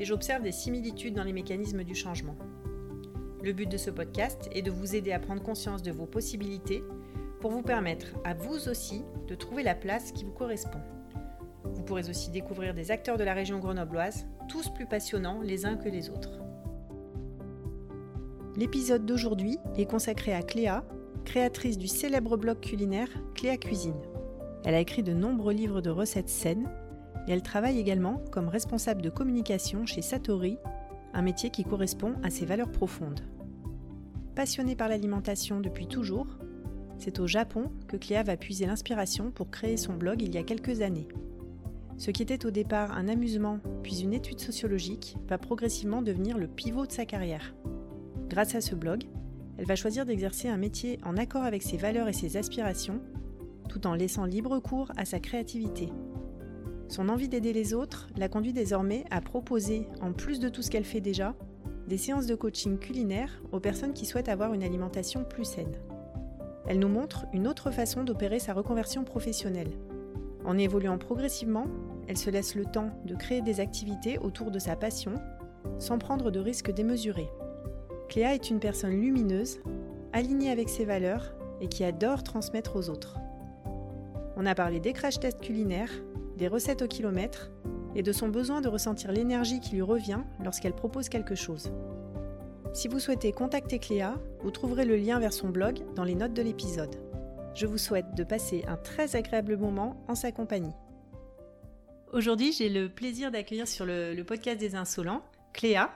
et j'observe des similitudes dans les mécanismes du changement. Le but de ce podcast est de vous aider à prendre conscience de vos possibilités pour vous permettre à vous aussi de trouver la place qui vous correspond. Vous pourrez aussi découvrir des acteurs de la région grenobloise, tous plus passionnants les uns que les autres. L'épisode d'aujourd'hui est consacré à Cléa, créatrice du célèbre blog culinaire Cléa Cuisine. Elle a écrit de nombreux livres de recettes saines elle travaille également comme responsable de communication chez Satori, un métier qui correspond à ses valeurs profondes. Passionnée par l'alimentation depuis toujours, c'est au Japon que Cléa va puiser l'inspiration pour créer son blog il y a quelques années. Ce qui était au départ un amusement puis une étude sociologique va progressivement devenir le pivot de sa carrière. Grâce à ce blog, elle va choisir d'exercer un métier en accord avec ses valeurs et ses aspirations, tout en laissant libre cours à sa créativité. Son envie d'aider les autres la conduit désormais à proposer, en plus de tout ce qu'elle fait déjà, des séances de coaching culinaire aux personnes qui souhaitent avoir une alimentation plus saine. Elle nous montre une autre façon d'opérer sa reconversion professionnelle. En évoluant progressivement, elle se laisse le temps de créer des activités autour de sa passion, sans prendre de risques démesurés. Cléa est une personne lumineuse, alignée avec ses valeurs et qui adore transmettre aux autres. On a parlé des crash tests culinaires, des recettes au kilomètre et de son besoin de ressentir l'énergie qui lui revient lorsqu'elle propose quelque chose. Si vous souhaitez contacter Cléa, vous trouverez le lien vers son blog dans les notes de l'épisode. Je vous souhaite de passer un très agréable moment en sa compagnie. Aujourd'hui, j'ai le plaisir d'accueillir sur le, le, podcast des Insolents Cléa.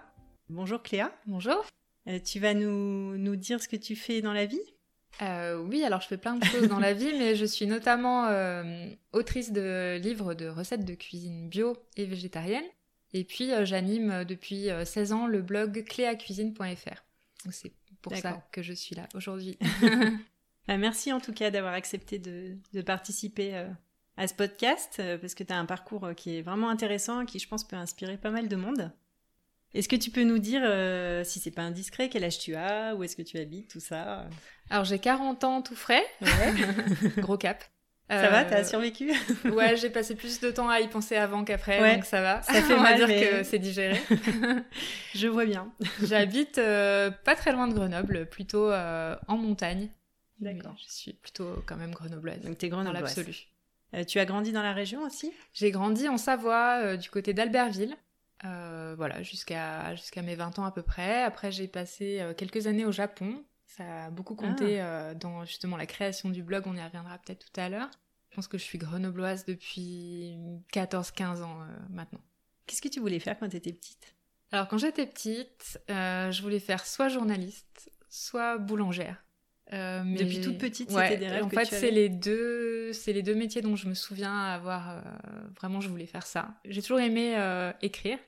Bonjour Cléa. Bonjour. Euh, tu vas nous, nous, dire ce que tu fais dans la vie? Euh, Oui, alors je fais plein de choses dans la vie, mais je suis notamment euh, autrice de livres de recettes de cuisine bio et végétarienne. Et puis euh, j'anime depuis 16 ans le blog cléacuisine.fr. C'est pour ça que je suis là aujourd'hui. bah, merci en tout cas d'avoir accepté de, de participer à ce podcast, parce que tu as un parcours qui est vraiment intéressant, qui je pense peut inspirer pas mal de monde. Est-ce que tu peux nous dire, euh, si c'est pas indiscret, quel âge tu as, où est-ce que tu habites, tout ça? Alors j'ai 40 ans tout frais, ouais. gros cap. Ça va, t'as survécu? Ouais, j'ai passé plus de temps à y penser avant qu'après, donc ça va. Ça fait On mal, va dire que c'est digéré. Je vois bien. J'habite euh, pas très loin de Grenoble, plutôt euh, en montagne. D'accord. Je suis plutôt quand même grenobloise. Donc t'es grenobloise. Dans l'absolu. tu as grandi dans la région aussi? J'ai grandi en Savoie, du côté d'Albertville. Euh, voilà, jusqu'à jusqu'à mes 20 ans à peu près. Après, j'ai passé euh, quelques années au Japon. Ça a beaucoup compté ah. euh, dans justement la création du blog. On y reviendra peut-être tout à l'heure. Je pense que je suis grenobloise depuis 14-15 ans maintenant. Qu'est-ce que tu voulais faire quand tu étais petite? Alors, quand j'étais petite, je voulais faire soit journaliste, soit boulangère. Euh, mais Depuis toute petite, c'était des rêves En fait, c'est les deux, c'est les deux métiers dont je me souviens avoir vraiment, je voulais faire ça. J'ai toujours aimé écrire,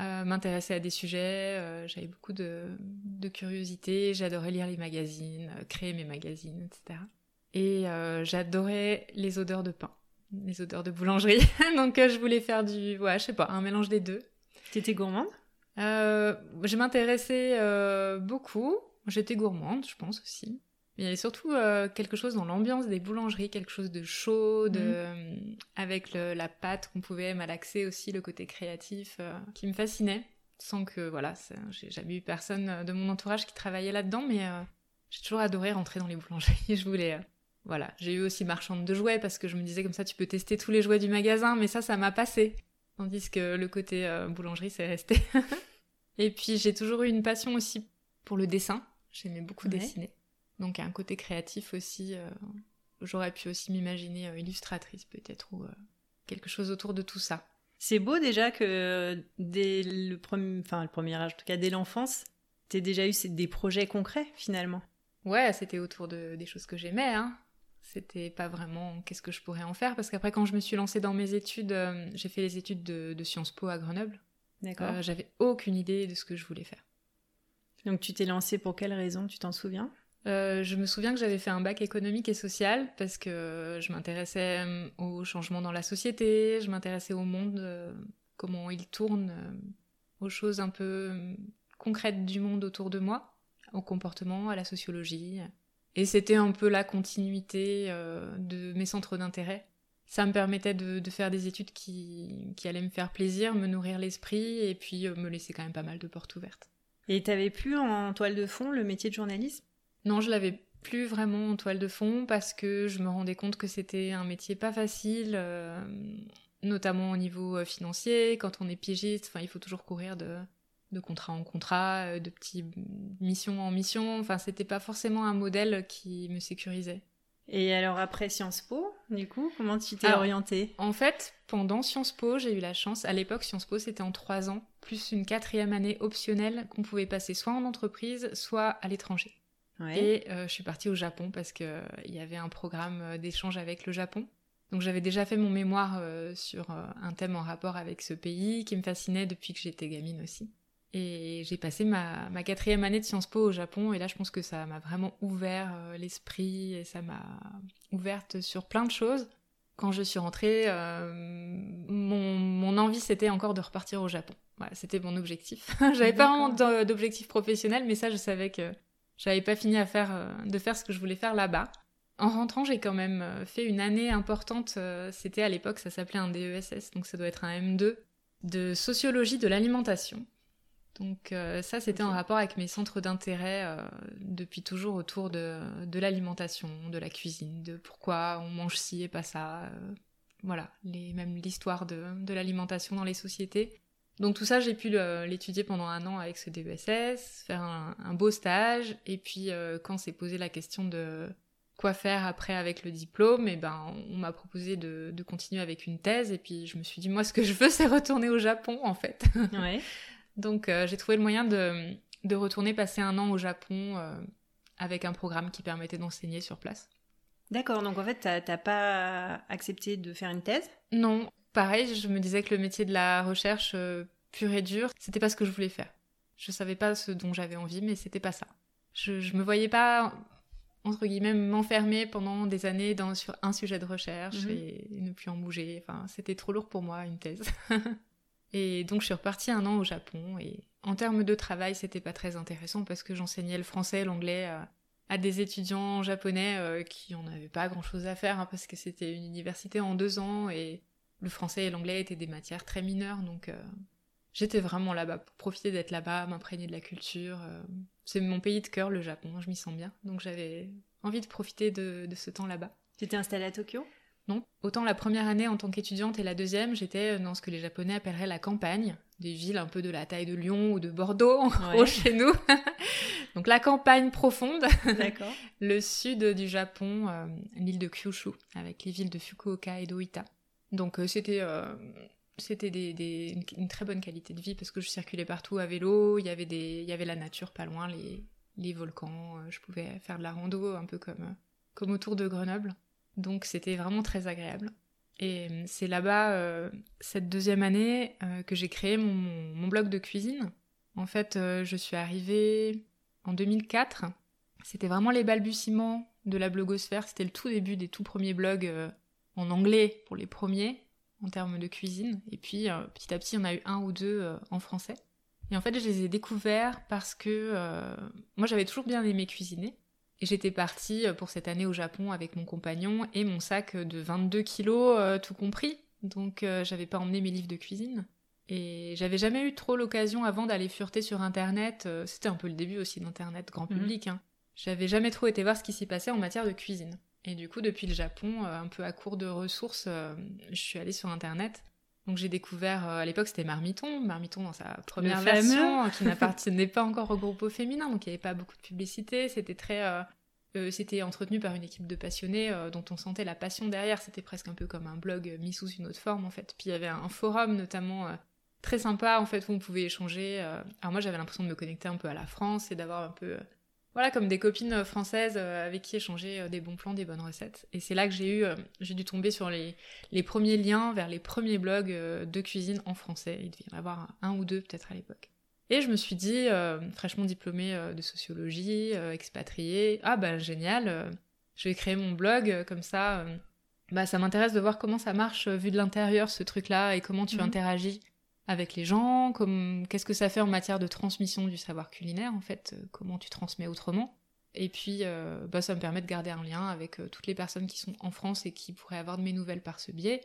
euh, m'intéresser à des sujets. Euh, j'avais beaucoup de, de curiosité. J'adorais lire les magazines, euh, créer mes magazines, etc. Et j'adorais les odeurs de pain, les odeurs de boulangerie. Donc je voulais faire du, ouais, je sais pas, un mélange des deux. T'étais gourmande? Je m'intéressais beaucoup. J'étais gourmande, je pense aussi. Il y avait surtout euh, quelque chose dans l'ambiance des boulangeries, quelque chose de chaud, de, mhm. euh, avec le, la pâte qu'on pouvait malaxer aussi, le côté créatif, euh, qui me fascinait. Sans que, voilà, j'ai jamais eu personne de mon entourage qui travaillait là-dedans, mais j'ai toujours adoré rentrer dans les boulangeries. je voulais, voilà. J'ai eu aussi marchande de jouets parce que je me disais comme ça, tu peux tester tous les jouets du magasin, mais ça, ça m'a passé. Tandis que le côté boulangerie, c'est resté. Et puis j'ai toujours eu une passion aussi pour le dessin. J'aimais beaucoup dessiner. Donc un côté créatif aussi. Euh, j'aurais pu aussi m'imaginer euh, illustratrice peut-être ou euh, quelque chose autour de tout ça. C'est beau déjà que dès le premier, enfin le premier âge, en tout cas dès l'enfance, t'aies déjà eu des projets concrets finalement. Ouais, c'était autour de, des choses que j'aimais. Hein. C'était pas vraiment qu'est-ce que je pourrais en faire parce qu'après quand je me suis lancée dans mes études, j'ai fait les études de, de, Sciences Po à Grenoble. D'accord. J'avais aucune idée de ce que je voulais faire. Donc tu t'es lancée pour quelle raison Tu t'en souviens? Je me souviens que j'avais fait un bac économique et social parce que je m'intéressais aux changements dans la société, je m'intéressais au monde, comment il tourne, aux choses un peu concrètes du monde autour de moi, au comportement, à la sociologie. Et c'était un peu la continuité de mes centres d'intérêt ça me permettait de, faire des études qui, allaient me faire plaisir, me nourrir l'esprit et puis euh, me laisser quand même pas mal de portes ouvertes. Et t'avais plus en toile de fond le métier de journalisme Non, je l'avais plus vraiment en toile de fond parce que je me rendais compte que c'était un métier pas facile, euh, notamment au niveau euh, financier. Quand on est piégiste, il faut toujours courir de, de contrat en contrat, de petites missions en mission. Enfin, c'était pas forcément un modèle qui me sécurisait. Et alors après Sciences Po, du coup, comment tu t'es orientée? En fait, pendant Sciences Po, j'ai eu la chance. À l'époque, Sciences Po, c'était en trois ans, plus une quatrième année optionnelle qu'on pouvait passer soit en entreprise, soit à l'étranger. Et euh, je suis partie au Japon parce qu'il euh, y avait un programme euh, d'échange avec le Japon. Donc j'avais déjà fait mon mémoire sur un thème en rapport avec ce pays qui me fascinait depuis que j'étais gamine aussi. Et j'ai passé ma, quatrième année de Sciences Po au Japon, et là je pense que ça m'a vraiment ouvert l'esprit, et ça m'a ouverte sur plein de choses. Quand je suis rentrée, euh, mon, envie c'était encore de repartir au Japon. c'était mon objectif. J'avais pas vraiment d'objectif professionnel, mais ça je savais que j'avais pas fini à faire, euh, de faire ce que je voulais faire là-bas. En rentrant, j'ai quand même fait une année importante. C'était à l'époque, ça s'appelait un DESS, donc ça doit être un M2 de sociologie de l'alimentation. Donc euh, ça, c'était en rapport avec mes centres d'intérêt euh, depuis toujours autour de, l'alimentation, de la cuisine, de pourquoi on mange ci et pas ça. Euh, voilà, les, même l'histoire de, l'alimentation dans les sociétés. Donc tout ça, j'ai pu l'étudier pendant un an avec ce DESS, faire un, beau stage, et puis quand s'est posé la question de quoi faire après avec le diplôme, et eh ben on m'a proposé de, de, continuer avec une thèse, et puis je me suis dit moi ce que je veux c'est retourner au Japon en fait. Ouais. Donc euh, j'ai trouvé le moyen de, de, retourner passer un an au Japon euh, avec un programme qui permettait d'enseigner sur place. D'accord, donc en fait, t'as pas accepté de faire une thèse? Non, pareil, je me disais que le métier de la recherche euh, pur et dur, c'était pas ce que je voulais faire. Je savais pas ce dont j'avais envie, mais c'était pas ça. Je, je me voyais pas, entre guillemets, m'enfermer pendant des années dans, sur un sujet de recherche mhm. et ne plus en bouger. Enfin, c'était trop lourd pour moi, une thèse. Et donc je suis repartie un an au Japon et en termes de travail, c'était pas très intéressant parce que j'enseignais le français, l'anglais à, des étudiants japonais euh, qui en avaient pas grand chose à faire hein, parce que c'était une université en deux ans et le français et l'anglais étaient des matières très mineures donc euh, j'étais vraiment là-bas pour profiter d'être là-bas, m'imprégner de la culture. Euh. c'est mon pays de cœur, le Japon, je m'y sens bien donc j'avais envie de profiter de, de ce temps là-bas. Tu t'es installée à Tokyo? Non. Autant la première année en tant qu'étudiante et la deuxième, j'étais dans ce que les Japonais appelleraient la campagne, des villes un peu de la taille de Lyon ou de Bordeaux, en gros, chez nous. Donc la campagne profonde. le sud du Japon, euh, l'île de Kyushu, avec les villes de Fukuoka et d'Oita. Donc euh, c'était euh, c'était des, une, très bonne qualité de vie parce que je circulais partout à vélo, il y avait, des, il y avait la nature pas loin, les, les volcans, je pouvais faire de la rando un peu comme, comme autour de Grenoble. Donc c'était vraiment très agréable. Et euh, c'est là-bas, euh, cette deuxième année, euh, que j'ai créé mon, blog de cuisine. En fait, je suis arrivée en 2004. C'était vraiment les balbutiements de la blogosphère. C'était le tout début des tout premiers blogs en anglais pour les premiers en termes de cuisine. Et puis petit à petit, on a eu un ou deux en français. Et en fait, je les ai découverts parce que moi, j'avais toujours bien aimé cuisiner. Et j'étais partie euh, pour cette année au Japon avec mon compagnon et mon sac de 22 kilos, euh, tout compris. Donc euh, j'avais pas emmené mes livres de cuisine. Et j'avais jamais eu trop l'occasion avant d'aller fureter sur Internet. C'était un peu le début aussi d'Internet grand mhm. public. Hein. J'avais jamais trop été voir ce qui s'y passait en matière de cuisine. Et du coup, depuis le Japon, un peu à court de ressources, je suis allée sur Internet. Donc j'ai découvert, à l'époque c'était Marmiton, Marmiton dans sa première version, qui n'appartenait pas encore au groupe au féminin, donc il n'y avait pas beaucoup de publicité, c'était très euh, c'était entretenu par une équipe de passionnés euh, dont on sentait la passion derrière. C'était presque un peu comme un blog mis sous une autre forme en fait. Puis il y avait un forum notamment euh, très sympa en fait où on pouvait échanger. Alors moi j'avais l'impression de me connecter un peu à la France et d'avoir un peu voilà, comme des copines françaises avec qui échanger des bons plans, des bonnes recettes. Et c'est là que j'ai eu, j'ai dû tomber sur les, les, premiers liens vers les premiers blogs de cuisine en français. Il devait y en avoir un ou deux peut-être à l'époque. Et je me suis dit, fraîchement diplômée de sociologie, expatriée, ah bah génial, je vais créer mon blog comme ça bah, ça m'intéresse de voir comment ça marche euh, vu de l'intérieur ce truc-là et comment tu mhm. interagis avec les gens, comme qu'est-ce que ça fait en matière de transmission du savoir culinaire en fait, euh, comment tu transmets autrement. Et puis euh, bah, ça me permet de garder un lien avec toutes les personnes qui sont en France et qui pourraient avoir de mes nouvelles par ce biais.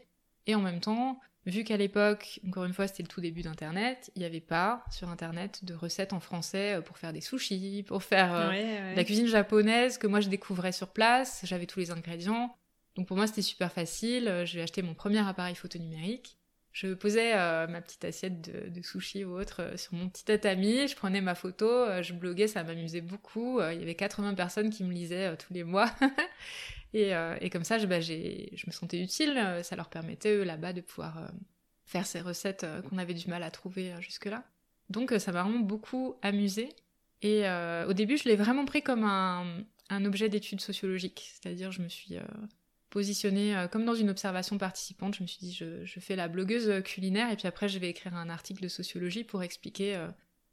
Et en même temps, vu qu'à l'époque, encore une fois, c'était le tout début d'Internet, il n'y avait pas sur Internet de recettes en français pour faire des sushis, pour faire la cuisine japonaise que moi je découvrais sur place. J'avais tous les ingrédients. Donc pour moi, c'était super facile. Euh, j'ai acheté mon premier appareil photo numérique. Je posais euh, ma petite assiette de, sushi ou autre euh, sur mon petit tatami, je prenais ma photo, je bloguais, ça m'amusait beaucoup. il y avait 80 personnes qui me lisaient tous les mois. et, comme ça, je, bah, me sentais utile. Ça leur permettait, eux, là-bas, de pouvoir faire ces recettes qu'on avait du mal à trouver jusque-là. Donc ça m'a vraiment beaucoup amusé. Et au début, je l'ai vraiment pris comme un, un objet d'étude sociologique. C'est-à-dire, je me suis positionnée euh, comme dans une observation participante. Je me suis dit, je, fais la blogueuse culinaire et puis après, je vais écrire un article de sociologie pour expliquer euh,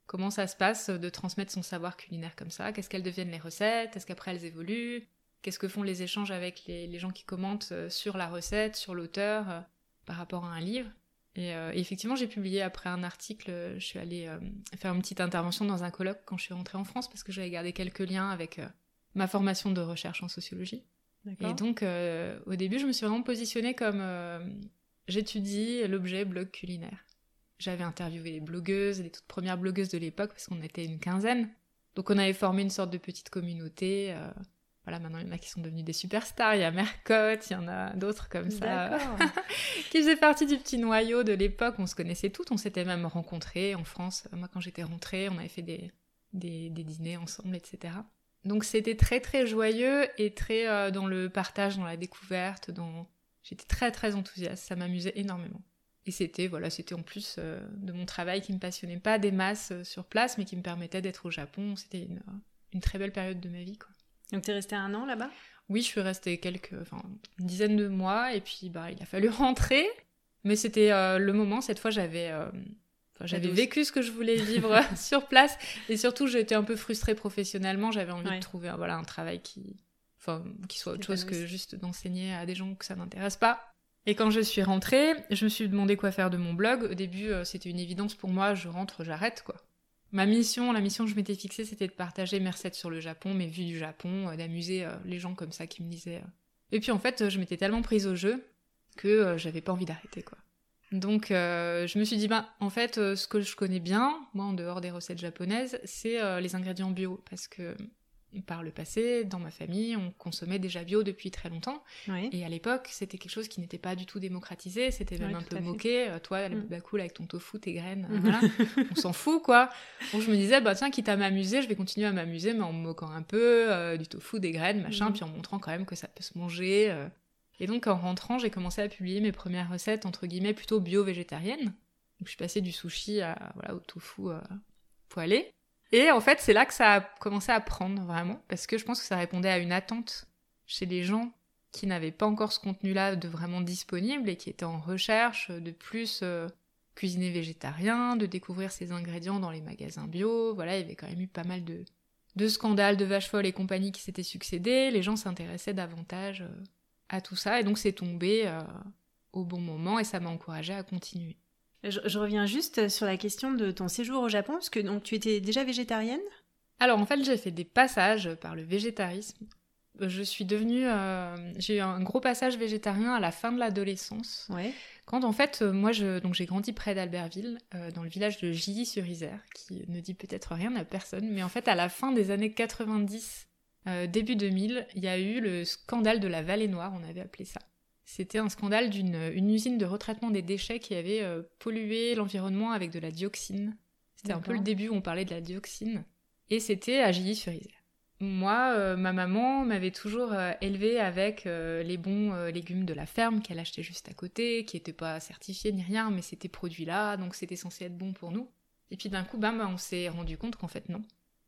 comment ça se passe de transmettre son savoir culinaire comme ça, qu'est-ce qu'elles deviennent les recettes, est-ce qu'après elles évoluent, qu'est-ce que font les échanges avec les, gens qui commentent euh, sur la recette, sur l'auteur, par rapport à un livre? Et, effectivement, j'ai publié après un article, je suis allée faire une petite intervention dans un colloque quand je suis rentrée en France parce que j'avais gardé quelques liens avec ma formation de recherche en sociologie. Et donc, euh, au début, je me suis vraiment positionnée comme euh, j'étudie l'objet blog culinaire. J'avais interviewé les blogueuses, les toutes premières blogueuses de l'époque, parce qu'on était une quinzaine. Donc, on avait formé une sorte de petite communauté. Euh, voilà, maintenant, il y en a qui sont devenus des superstars. Il y a Mercotte, il y en a d'autres comme ça, qui faisaient partie du petit noyau de l'époque. On se connaissait toutes, on s'était même rencontrés en France. Moi, quand j'étais rentrée, on avait fait des, des, des dîners ensemble, etc. Donc c'était très très joyeux et très euh, dans le partage, dans la découverte, dans... J'étais très très enthousiaste, ça m'amusait énormément. Et c'était voilà, c'était en plus euh, de mon travail qui me passionnait pas des masses euh, sur place, mais qui me permettait d'être au Japon. C'était une, une, très belle période de ma vie. Quoi. Donc t'es restée un an là-bas? Oui, je suis restée quelques, enfin une dizaine de mois, et puis bah il a fallu rentrer. Mais c'était le moment. Cette fois, j'avais j'avais vécu ce que je voulais vivre sur place et surtout j'étais un peu frustrée professionnellement. J'avais envie de trouver voilà, un travail qui, enfin, qui soit autre chose que juste d'enseigner à des gens que ça n'intéresse pas. Et quand je suis rentrée, je me suis demandé quoi faire de mon blog. Au début, euh, c'était une évidence pour moi, je rentre, j'arrête quoi. Ma mission, la mission que je m'étais fixée, c'était de partager mes recettes sur le Japon, mes vues du Japon, euh, d'amuser euh, les gens comme ça qui me disaient. Et puis en fait, je m'étais tellement prise au jeu que j'avais pas envie d'arrêter quoi. Donc euh, je me suis dit, bah, en fait, euh, ce que je connais bien, moi en dehors des recettes japonaises, c'est euh, les ingrédients bio. Parce que par le passé, dans ma famille, on consommait déjà bio depuis très longtemps. Et à l'époque, c'était quelque chose qui n'était pas du tout démocratisé, c'était même un peu moqué. Toi, mm. bah, cool avec ton tofu, tes graines, voilà. on s'en fout quoi. Donc je me disais, bah tiens, quitte à m'amuser, je vais continuer à m'amuser, mais en me moquant un peu du tofu, des graines, machin, mm. puis en montrant quand même que ça peut se manger. Et donc en rentrant, j'ai commencé à publier mes premières recettes entre guillemets plutôt bio-végétariennes. Je suis passée du sushi à voilà au tofu euh, poêlé. Et en fait, c'est là que ça a commencé à prendre vraiment parce que je pense que ça répondait à une attente chez les gens qui n'avaient pas encore ce contenu-là de vraiment disponible et qui étaient en recherche de plus euh, cuisiner végétarien, de découvrir ces ingrédients dans les magasins bio. Voilà, il y avait quand même eu pas mal de, de scandales de vaches folles et compagnie qui s'étaient succédés. Les gens s'intéressaient davantage euh, à tout ça. Et donc c'est tombé euh, au bon moment et ça m'a encouragée à continuer. Je, reviens juste sur la question de ton séjour au Japon, parce que donc tu étais déjà végétarienne? Alors en fait j'ai fait des passages par le végétarisme. Je suis devenue, euh, j'ai eu un gros passage végétarien à la fin de l'adolescence. Ouais. Quand en fait, euh, moi, je, donc j'ai grandi près d'Albertville, dans le village de Gilly-sur-Isère, qui ne dit peut-être rien à personne, mais en fait, à la fin des années 90, euh, début 2000, il y a eu le scandale de la vallée noire, on avait appelé ça. C'était un scandale d'une usine de retraitement des déchets qui avait euh, pollué l'environnement avec de la dioxine. C'était un peu le début où on parlait de la dioxine. Et c'était à Gilly-sur-Isère. Moi, euh, ma maman m'avait toujours élevée avec les bons légumes de la ferme qu'elle achetait juste à côté, qui n'étaient pas certifiés ni rien, mais c'était produit là, donc c'était censé être bon pour nous. Et puis d'un coup, bam, on s'est rendu compte qu'en fait non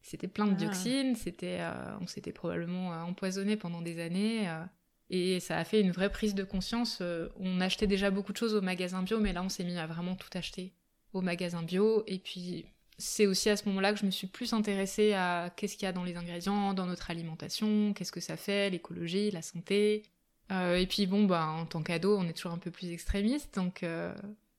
C'était plein de Ah. dioxines, c'était, euh, on s'était probablement euh, empoisonné pendant des années. euh, et ça a fait une vraie prise de conscience. on achetait déjà beaucoup de choses au magasin bio, mais là, on s'est mis à vraiment tout acheter au magasin bio. Et puis, c'est aussi à ce moment-là que je me suis plus intéressée à qu'est-ce qu'il y a dans les ingrédients, dans notre alimentation, qu'est-ce que ça fait, l'écologie, la santé. Euh, et puis, bon, bah, en tant qu'ado, on est toujours un peu plus extrémiste. Donc, euh,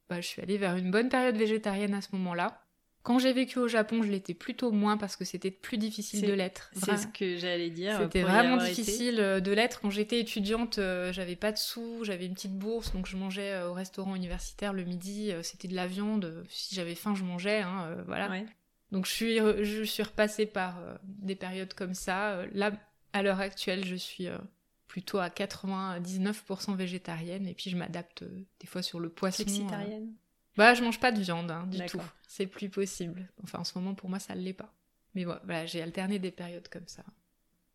bah, je suis allée vers une bonne période végétarienne à ce moment-là. Quand j'ai vécu au Japon, je l'étais plutôt moins parce que c'était plus difficile de l'être. C'est ce que j'allais dire. C'était vraiment été. difficile euh, de l'être. Quand j'étais étudiante, euh, j'avais pas de sous, j'avais une petite bourse, donc je mangeais euh, au restaurant universitaire le midi. euh, C'était de la viande. Si j'avais faim, je mangeais. hein, voilà. Ouais. Donc je suis, je suis repassée par des périodes comme ça. Là, à l'heure actuelle, je suis plutôt à 99% végétarienne et puis je m'adapte des fois sur le poisson. Flexitarienne. Bah, je mange pas de viande hein, du tout. C'est plus possible. Enfin, en ce moment, pour moi, ça ne l'est pas. Mais voilà, voilà, j'ai alterné des périodes comme ça.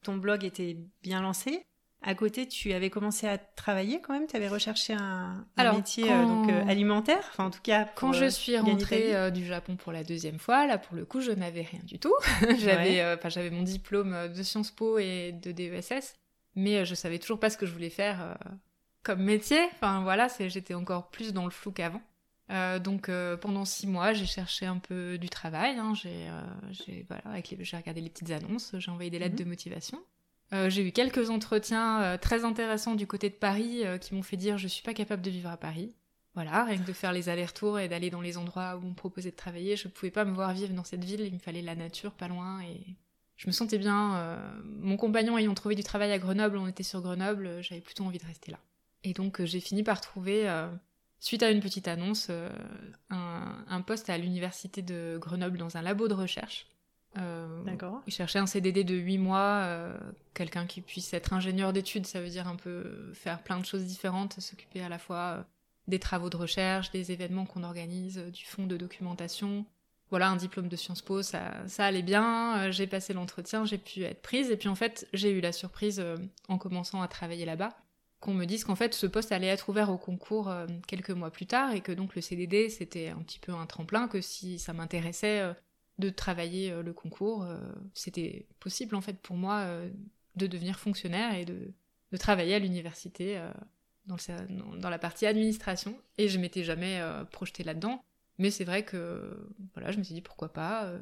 Ton blog était bien lancé. À côté, tu avais commencé à travailler quand même? Tu avais recherché un, un Alors, métier quand- euh, donc euh, alimentaire? Enfin, en tout cas, pour, Quand je euh, suis rentrée euh, du Japon pour la deuxième fois, là pour le coup, je n'avais rien du tout. j'avais, Ouais. j'avais mon diplôme de Sciences Po et de DESS, mais je savais toujours pas ce que je voulais faire comme métier. Enfin voilà, j'étais encore plus dans le flou qu'avant. Euh, donc euh, pendant six mois, j'ai cherché un peu du travail. hein. J'ai, euh, voilà, regardé les petites annonces, j'ai envoyé des lettres Mhm. de motivation. Euh, j'ai eu quelques entretiens très intéressants du côté de Paris qui m'ont fait dire je suis pas capable de vivre à Paris. Voilà, rien que de faire les allers-retours et d'aller dans les endroits où on me proposait de travailler, je pouvais pas me voir vivre dans cette ville, il me fallait la nature pas loin et je me sentais bien. mon compagnon ayant trouvé du travail à Grenoble, on était sur Grenoble, j'avais plutôt envie de rester là. Et donc j'ai fini par trouver, suite à une petite annonce, euh, un, un poste à l'université de Grenoble dans un labo de recherche. Euh, D'accord. il cherchait un CDD de 8 mois, euh, quelqu'un qui puisse être ingénieur d'études, ça veut dire un peu faire plein de choses différentes, s'occuper à la fois euh, des travaux de recherche, des événements qu'on organise, du fonds de documentation. Voilà, un diplôme de Sciences Po, ça, ça allait bien, j'ai passé l'entretien, j'ai pu être prise, et puis en fait, j'ai eu la surprise en commençant à travailler là-bas, qu'on me dise qu'en fait, ce poste allait être ouvert au concours euh, quelques mois plus tard, et que donc le CDD, c'était un petit peu un tremplin, que si ça m'intéressait euh, de travailler euh, le concours, c'était possible en fait pour moi de devenir fonctionnaire et de, de travailler à l'université dans, la partie administration. Et je m'étais jamais projetée là-dedans. Mais c'est vrai que voilà, je me suis dit pourquoi pas,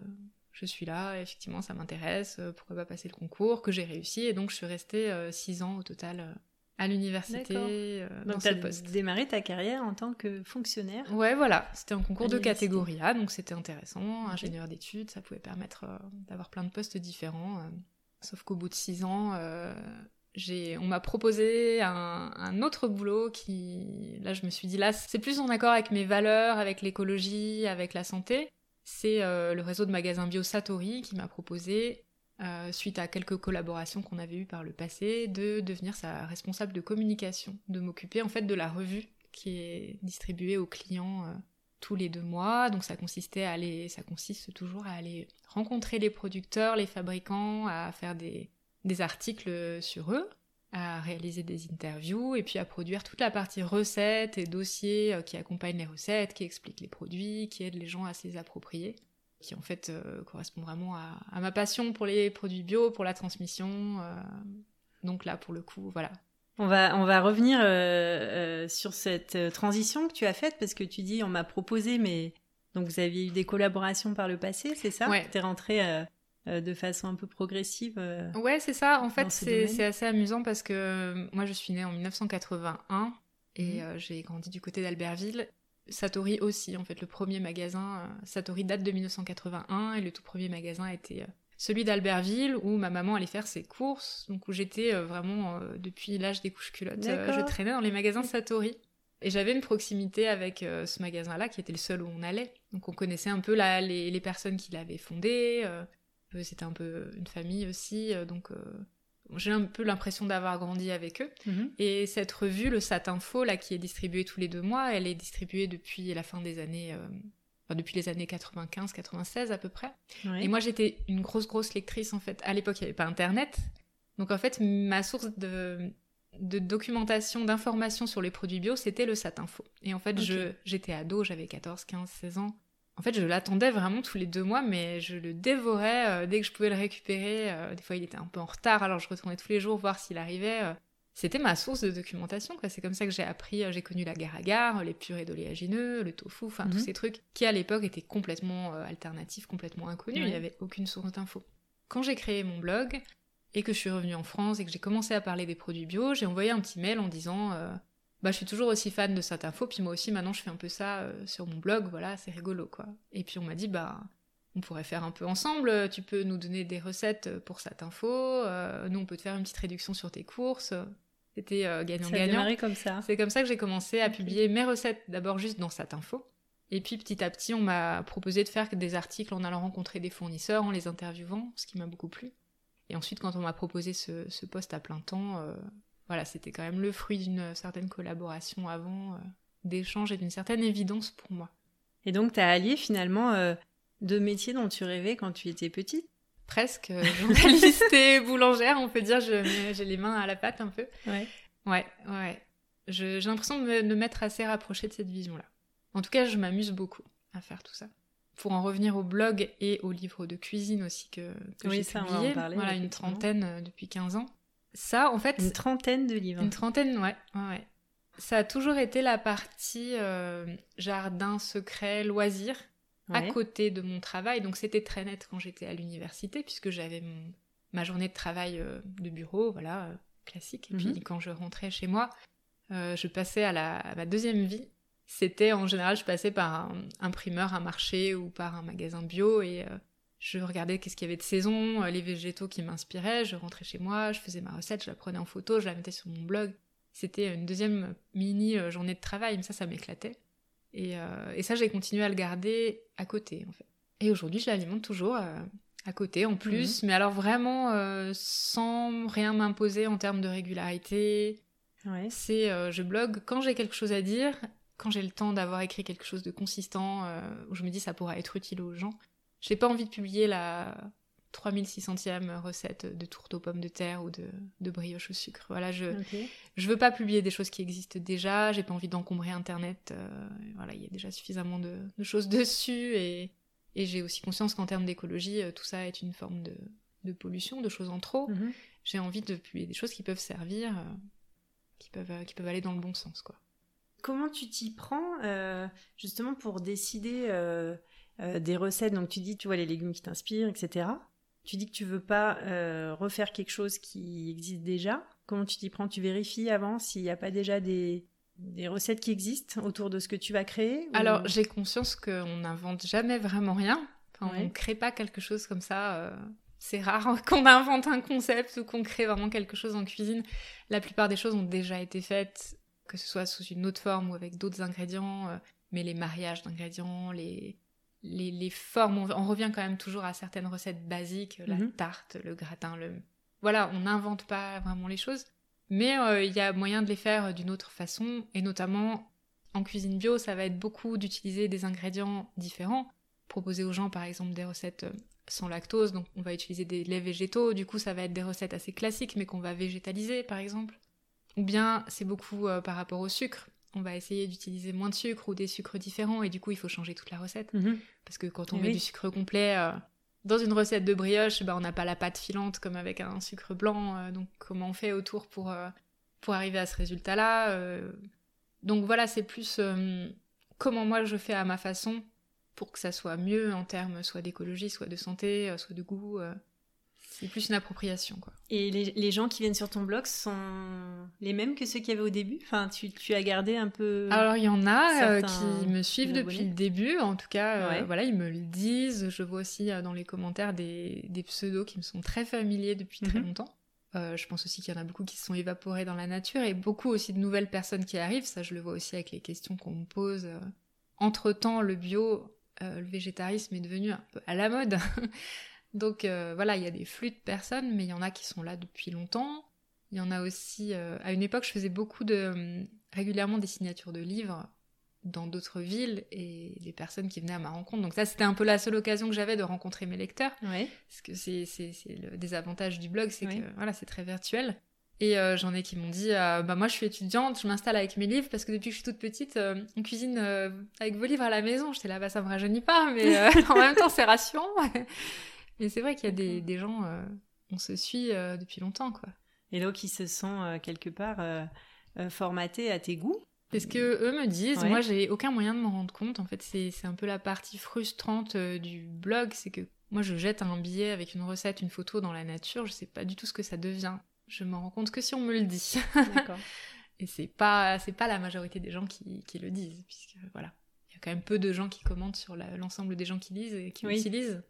je suis là, effectivement ça m'intéresse, pourquoi pas passer le concours, que j'ai réussi. Et donc je suis restée six ans au total à l'université euh, dans Donc, ce tu as poste. démarré ta carrière en tant que fonctionnaire. Ouais, voilà, c'était un concours de catégorie A, donc c'était intéressant. Ingénieur d'études, ça pouvait permettre euh, d'avoir plein de postes différents. euh. Sauf qu'au bout de six ans, euh, on m'a proposé un, un autre boulot qui, là, je me suis dit, là, c'est plus en accord avec mes valeurs, avec l'écologie, avec la santé. C'est le réseau de magasins bio Satori qui m'a proposé, euh, suite à quelques collaborations qu'on avait eues par le passé, de devenir sa responsable de communication, de m'occuper en fait de la revue qui est distribuée aux clients euh, tous les deux mois. Donc ça consistait à aller, ça consiste toujours à aller rencontrer les producteurs, les fabricants, à faire des, des articles sur eux, à réaliser des interviews et puis à produire toute la partie recettes et dossiers euh, qui accompagnent les recettes, qui expliquent les produits, qui aident les gens à se les approprier qui en fait euh, correspond vraiment à, à ma passion pour les produits bio, pour la transmission. euh, donc là, pour le coup, voilà. On va, on va revenir euh, sur cette transition que tu as faite parce que tu dis on m'a proposé, mais donc vous aviez eu des collaborations par le passé, c'est ça? Ouais. T'es rentré euh, euh, de façon un peu progressive. Ouais, c'est ça. En fait, ce c'est assez amusant parce que moi, je suis née en 1981 et euh, j'ai grandi du côté d'Albertville. Satori aussi, en fait, le premier magasin, euh, Satori date de 1981 et le tout premier magasin était euh, celui d'Albertville où ma maman allait faire ses courses, donc où j'étais euh, vraiment euh, depuis l'âge des couches culottes, euh, je traînais dans les magasins Satori. Et j'avais une proximité avec euh, ce magasin-là qui était le seul où on allait. Donc on connaissait un peu la- les, les personnes qui l'avaient fondé. C'était un peu une famille aussi. donc j'ai un peu l'impression d'avoir grandi avec eux. mhm. Et cette revue, le Satinfo, là, qui est distribuée tous les deux mois, elle est distribuée depuis la fin des années... euh, enfin, depuis les années 95-96 à peu près. Et moi, j'étais une grosse, grosse lectrice, en fait. À l'époque, il n'y avait pas Internet. Donc, en fait, ma source de, de documentation, d'informations sur les produits bio, c'était le Satinfo. Et en fait, je j'étais ado, j'avais 14, 15, 16 ans. En fait, je l'attendais vraiment tous les deux mois, mais je le dévorais dès que je pouvais le récupérer. des fois, il était un peu en retard, alors je retournais tous les jours voir s'il arrivait c'était ma source de documentation. C'est comme ça que j'ai appris, euh, j'ai connu la gare à gare, les purées d'oléagineux, le tofu, enfin tous mhm. ces trucs qui à l'époque étaient complètement euh, alternatifs, complètement inconnus. Il n'y avait aucune source d'infos. Quand j'ai créé mon blog et que je suis revenue en France et que j'ai commencé à parler des produits bio, j'ai envoyé un petit mail en disant euh, bah je suis toujours aussi fan de cette info, puis moi aussi maintenant je fais un peu ça sur mon blog, voilà c'est rigolo quoi. Et puis on m'a dit bah on pourrait faire un peu ensemble, tu peux nous donner des recettes pour cette info, nous on peut te faire une petite réduction sur tes courses. C'était euh, gagnant-gagnant. comme ça. C'est comme ça que j'ai commencé à publier mes recettes, d'abord juste dans cette info. Et puis petit à petit, on m'a proposé de faire des articles en allant rencontrer des fournisseurs, en les interviewant, ce qui m'a beaucoup plu. Et ensuite, quand on m'a proposé ce, poste à plein temps, euh, voilà, c'était quand même le fruit d'une certaine collaboration avant, euh, d'échanges et d'une certaine évidence pour moi. Et donc, tu as allié finalement deux métiers dont tu rêvais quand tu étais petite presque euh, journaliste et boulangère, on peut dire. J'ai les mains à la pâte un peu. Ouais. Ouais, ouais. J'ai l'impression de me, mettre assez rapproché de cette vision-là. En tout cas, je m'amuse beaucoup à faire tout ça. Pour en revenir au blog et au livre de cuisine aussi que, que j'ai publié, voilà, une trentaine euh, depuis 15 ans. Ça, en fait... Une trentaine de livres. Une trentaine, ouais. ouais, Ça a toujours été la partie euh, jardin secret, loisir à côté de mon travail. Donc c'était très net quand j'étais à l'université, puisque j'avais ma journée de travail euh, de bureau, voilà, euh, classique. Et puis mhm. quand je rentrais chez moi, je passais à, la, ma deuxième vie. C'était en général, je passais par un imprimeur, un marché ou par un magasin bio et je regardais qu'est-ce qu'il y avait de saison, les végétaux qui m'inspiraient. Je rentrais chez moi, je faisais ma recette, je la prenais en photo, je la mettais sur mon blog. C'était une deuxième mini journée de travail, mais ça, ça m'éclatait. Euh, et, ça, j'ai continué à le garder à côté, en fait. Et aujourd'hui, je l'alimente toujours euh, à côté, en plus, mhm. mais alors vraiment euh, sans rien m'imposer en termes de régularité. C'est, je blogue quand j'ai quelque chose à dire, quand j'ai le temps d'avoir écrit quelque chose de consistant, où je me dis ça pourra être utile aux gens. J'ai pas envie de publier la 3600e recette de tourte aux pommes de terre ou de, de brioche au sucre. Voilà, je je veux pas publier des choses qui existent déjà, j'ai pas envie d'encombrer internet. Euh, voilà, il y a déjà suffisamment de, choses dessus et, et j'ai aussi conscience qu'en termes d'écologie, euh, tout ça est une forme de, de pollution, de choses en trop. Mhm. J'ai envie de publier des choses qui peuvent servir, euh, qui peuvent qui peuvent aller dans le bon sens, quoi. Comment tu t'y prends justement pour décider des recettes Donc tu dis, tu vois les légumes qui t'inspirent, etc. Tu dis que tu veux pas euh, refaire quelque chose qui existe déjà. Comment tu t'y prends? Tu vérifies avant s'il n'y a pas déjà des, des recettes qui existent autour de ce que tu vas créer Alors, j'ai conscience qu'on n'invente jamais vraiment rien. On ne crée pas quelque chose comme ça. Euh, c'est rare qu'on invente un concept ou qu'on crée vraiment quelque chose en cuisine. La plupart des choses ont déjà été faites, que ce soit sous une autre forme ou avec d'autres ingrédients. Euh, mais les mariages d'ingrédients, les, les, formes, on, revient quand même toujours à certaines recettes basiques, la mhm. tarte, le gratin, le... Voilà, on n'invente pas vraiment les choses, mais euh, il y a moyen de les faire d'une autre façon, et notamment en cuisine bio, ça va être beaucoup d'utiliser des ingrédients différents, proposer aux gens par exemple des recettes euh, sans lactose, donc on va utiliser des laits végétaux, du coup ça va être des recettes assez classiques mais qu'on va végétaliser par exemple. Ou bien c'est beaucoup euh, par rapport au sucre, on va essayer d'utiliser moins de sucre ou des sucres différents et du coup il faut changer toute la recette. Mhm. Parce que quand on met du sucre complet euh, dans une recette de brioche, bah, on n'a pas la pâte filante comme avec un sucre blanc. Euh, donc comment on fait autour pour, euh, pour arriver à ce résultat-là Donc voilà, c'est plus comment moi je fais à ma façon pour que ça soit mieux en termes soit d'écologie, soit de santé, soit de goût. C'est plus une appropriation, quoi. Et les, gens qui viennent sur ton blog sont les mêmes que ceux qu'il y avait au début? Enfin, tu, as gardé un peu... Alors, il y en a euh, qui me suivent depuis le début, en tout cas, euh, voilà, ils me le disent. Je vois aussi euh, dans les commentaires des, pseudos qui me sont très familiers depuis très mhm. longtemps. je pense aussi qu'il y en a beaucoup qui se sont évaporés dans la nature et beaucoup aussi de nouvelles personnes qui arrivent. Ça, je le vois aussi avec les questions qu'on me pose. Entre-temps, le bio, le végétarisme est devenu un peu à la mode. Donc euh, voilà, il y a des flux de personnes, mais il y en a qui sont là depuis longtemps. Il y en a aussi. Euh, à une époque, je faisais beaucoup de euh, régulièrement des signatures de livres dans d'autres villes et les personnes qui venaient à ma rencontre. Donc ça, c'était un peu la seule occasion que j'avais de rencontrer mes lecteurs. Parce que c'est le désavantage du blog, c'est que voilà, c'est très virtuel. Et euh, j'en ai qui m'ont dit, euh, bah moi je suis étudiante, je m'installe avec mes livres parce que depuis que je suis toute petite, on cuisine avec vos livres à la maison. J'étais là, bah ça me rajeunit pas, mais en même temps c'est rassurant. Mais c'est vrai qu'il y a des, des gens, on se suit depuis longtemps, quoi. Et donc ils se sont quelque part formatés à tes goûts? Parce que eux me disent, moi j'ai aucun moyen de m'en rendre compte. En fait, c'est un peu la partie frustrante euh, du blog, c'est que moi je jette un billet avec une recette, une photo dans la nature, je sais pas du tout ce que ça devient. Je m'en rends compte que si on me le dit. D'accord. Et c'est pas c'est pas la majorité des gens qui, qui, le disent, puisque voilà, il y a quand même peu de gens qui commentent sur l'ensemble des gens qui lisent et qui utilisent.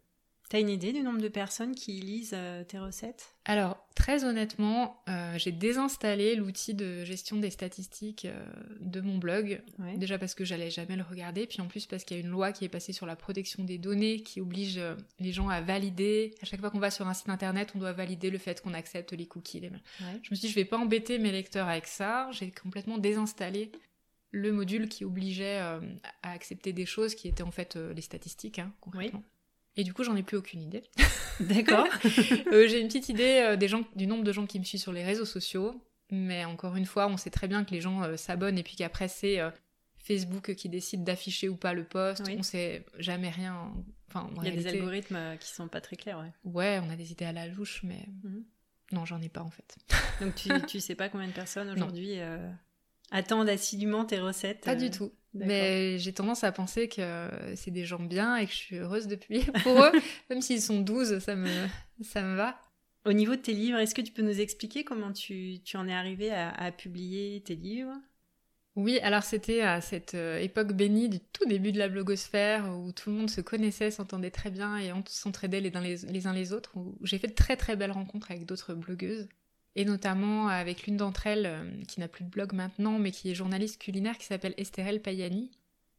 T'as une idée du nombre de personnes qui lisent euh, tes recettes? Alors, très honnêtement, euh, j'ai désinstallé l'outil de gestion des statistiques euh, de mon blog. Déjà parce que j'allais jamais le regarder, puis en plus parce qu'il y a une loi qui est passée sur la protection des données qui oblige les gens à valider. À chaque fois qu'on va sur un site internet, on doit valider le fait qu'on accepte les cookies. Je me suis dit, je vais pas embêter mes lecteurs avec ça. J'ai complètement désinstallé le module qui obligeait à accepter des choses qui étaient en fait les statistiques, hein, concrètement. Et du coup, j'en ai plus aucune idée. D'accord. Euh, j'ai une petite idée euh, des gens, du nombre de gens qui me suivent sur les réseaux sociaux. Mais encore une fois, on sait très bien que les gens euh, s'abonnent et puis qu'après, c'est Facebook qui décide d'afficher ou pas le post. On sait jamais rien. Enfin, Il y a des algorithmes qui sont pas très clairs, ouais. Ouais, on a des idées à la louche, mais mhm. non, j'en ai pas en fait. Donc tu, tu sais pas combien de personnes aujourd'hui attendent assidûment tes recettes Pas du tout. Mais j'ai tendance à penser que c'est des gens bien et que je suis heureuse de publier pour eux. Même s'ils sont 12, ça me, ça me va. Au niveau de tes livres, est-ce que tu peux nous expliquer comment tu, tu en es arrivé à, publier tes livres? Oui, alors c'était à cette euh, époque bénie du tout début de la blogosphère où tout le monde se connaissait, s'entendait très bien et on s'entraidait les, les, les, uns les autres, où j'ai fait de très très belles rencontres avec d'autres blogueuses et notamment avec l'une d'entre elles, euh, qui n'a plus de blog maintenant, mais qui est journaliste culinaire, qui s'appelle Estherelle Payani,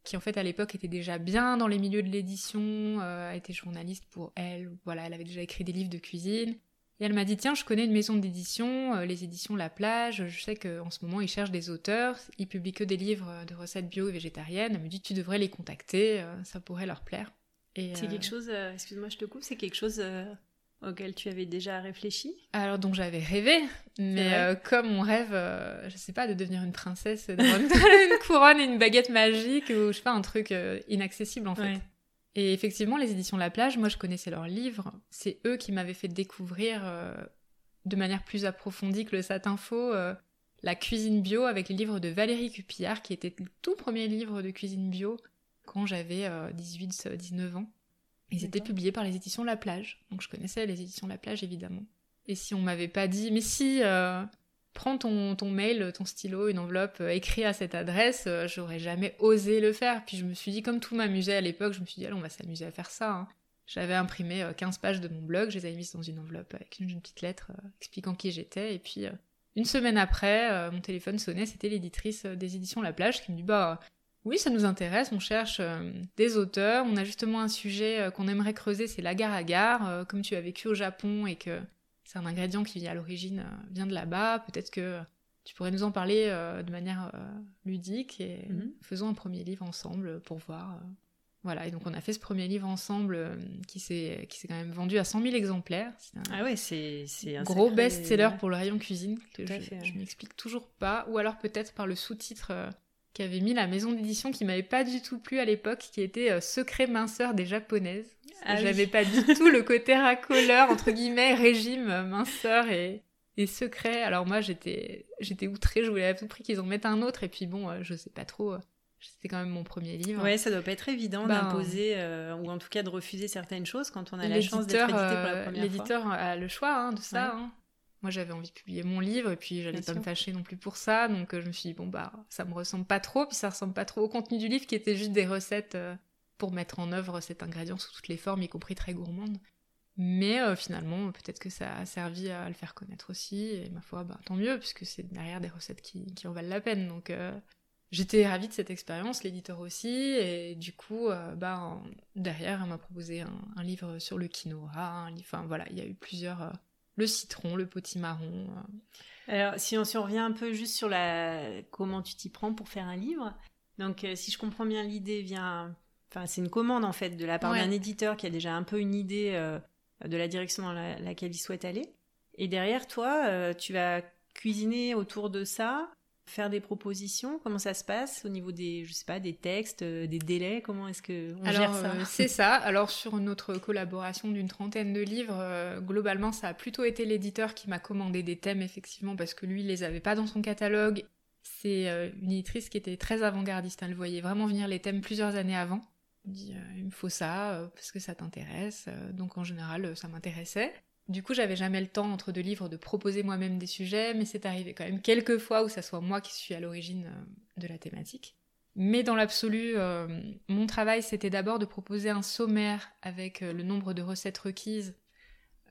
qui en fait à l'époque était déjà bien dans les milieux de l'édition, euh, été journaliste pour elle, voilà, elle avait déjà écrit des livres de cuisine. Et elle m'a dit, tiens, je connais une maison d'édition, euh, les éditions La Plage, je sais qu'en ce moment ils cherchent des auteurs, ils publient que des livres de recettes bio et végétariennes, elle me dit, tu devrais les contacter, ça pourrait leur plaire. C'est quelque chose, excuse-moi je te coupe, c'est quelque chose auquel tu avais déjà réfléchi? Alors donc j'avais rêvé, mais euh, comme on rêve, euh, je sais pas, de devenir une princesse, d'avoir une, couronne et une baguette magique ou je sais pas un truc euh, inaccessible en fait. Et effectivement, les éditions La Plage, moi je connaissais leurs livres, c'est eux qui m'avaient fait découvrir de manière plus approfondie que le Satin Faux la cuisine bio avec les livres de Valérie Cupillard qui était le tout premier livre de cuisine bio quand j'avais 18-19 ans. Ils étaient publiés par les éditions La Plage. Donc je connaissais les éditions La Plage évidemment. Et si on m'avait pas dit, mais si, euh, prends ton, ton mail, ton stylo, une enveloppe, euh, écris à cette adresse, euh, j'aurais jamais osé le faire. Puis je me suis dit, comme tout m'amusait à l'époque, je me suis dit, allez, on va s'amuser à faire ça. Hein. J'avais imprimé 15 pages de mon blog, je les avais mises dans une enveloppe avec une, petite lettre expliquant qui j'étais. Et puis, une semaine après, mon téléphone sonnait, c'était l'éditrice des éditions La Plage qui me dit, bah, oui, ça nous intéresse, on cherche euh, des auteurs, on a justement un sujet euh, qu'on aimerait creuser, c'est l'agar-agar, euh, comme tu as vécu au Japon et que c'est un ingrédient qui à l'origine vient de là-bas, peut-être que tu pourrais nous en parler de manière ludique et mhm. faisons un premier livre ensemble pour voir. Voilà, et donc on a fait ce premier livre ensemble qui s'est quand même vendu à 100 000 exemplaires. ah ouais, c'est un gros best-seller pour le rayon cuisine que je, je m'explique toujours pas, ou alors peut-être par le sous-titre qui avait mis la maison d'édition qui m'avait pas du tout plu à l'époque, qui était euh, Secret minceur des japonaises. Ah J'avais pas du tout le côté racoleur, entre guillemets, régime euh, minceur et, et secret. Alors moi, j'étais j'étais outrée, je voulais à tout prix qu'ils en mettent un autre, et puis bon, euh, je sais pas trop. C'était quand même mon premier livre. Ouais, ça doit pas être évident ben, d'imposer ou en tout cas de refuser certaines choses quand on a la chance d'être édité pour la première fois. L'éditeur a le choix hein, de ça. Hein. Moi, j'avais envie de publier mon livre et puis j'allais pas me fâcher non plus pour ça. Donc, euh, je me suis dit, bon, bah, ça me ressemble pas trop. Puis ça ressemble pas trop au contenu du livre qui était juste des recettes euh, pour mettre en œuvre cet ingrédient sous toutes les formes, y compris très gourmande. Mais euh, finalement, peut-être que ça a servi à le faire connaître aussi. Et ma foi, bah, tant mieux, puisque c'est derrière des recettes qui, qui en valent la peine. Donc, j'étais ravie de cette expérience, l'éditeur aussi. Et du coup, bah, derrière, elle m'a proposé un, un, livre sur le quinoa. Enfin, voilà, il y a eu plusieurs le citron, le potimarron. Euh. Alors, si on, se revient un peu juste sur la comment tu t'y prends pour faire un livre, donc euh, si je comprends bien, l'idée vient, enfin c'est une commande en fait de la part d'un éditeur qui a déjà un peu une idée euh, de la direction dans laquelle il souhaite aller. Et derrière toi, tu vas cuisiner autour de ça, faire des propositions Comment ça se passe au niveau des, je sais pas, des textes, euh, des délais Comment est-ce que on Alors, gère ça euh, C'est ça. Alors sur notre collaboration d'une trentaine de livres, euh, globalement, ça a plutôt été l'éditeur qui m'a commandé des thèmes effectivement parce que lui, il les avait pas dans son catalogue. C'est une éditrice qui était très avant-gardiste. Elle voyait vraiment venir les thèmes plusieurs années avant. Elle dit, il me faut ça parce que ça t'intéresse. donc en général, ça m'intéressait. Du coup, j'avais jamais le temps entre deux livres de proposer moi-même des sujets, mais c'est arrivé quand même quelques fois où ça soit moi qui suis à l'origine euh, de la thématique. Mais dans l'absolu, euh, mon travail c'était d'abord de proposer un sommaire avec euh, le nombre de recettes requises,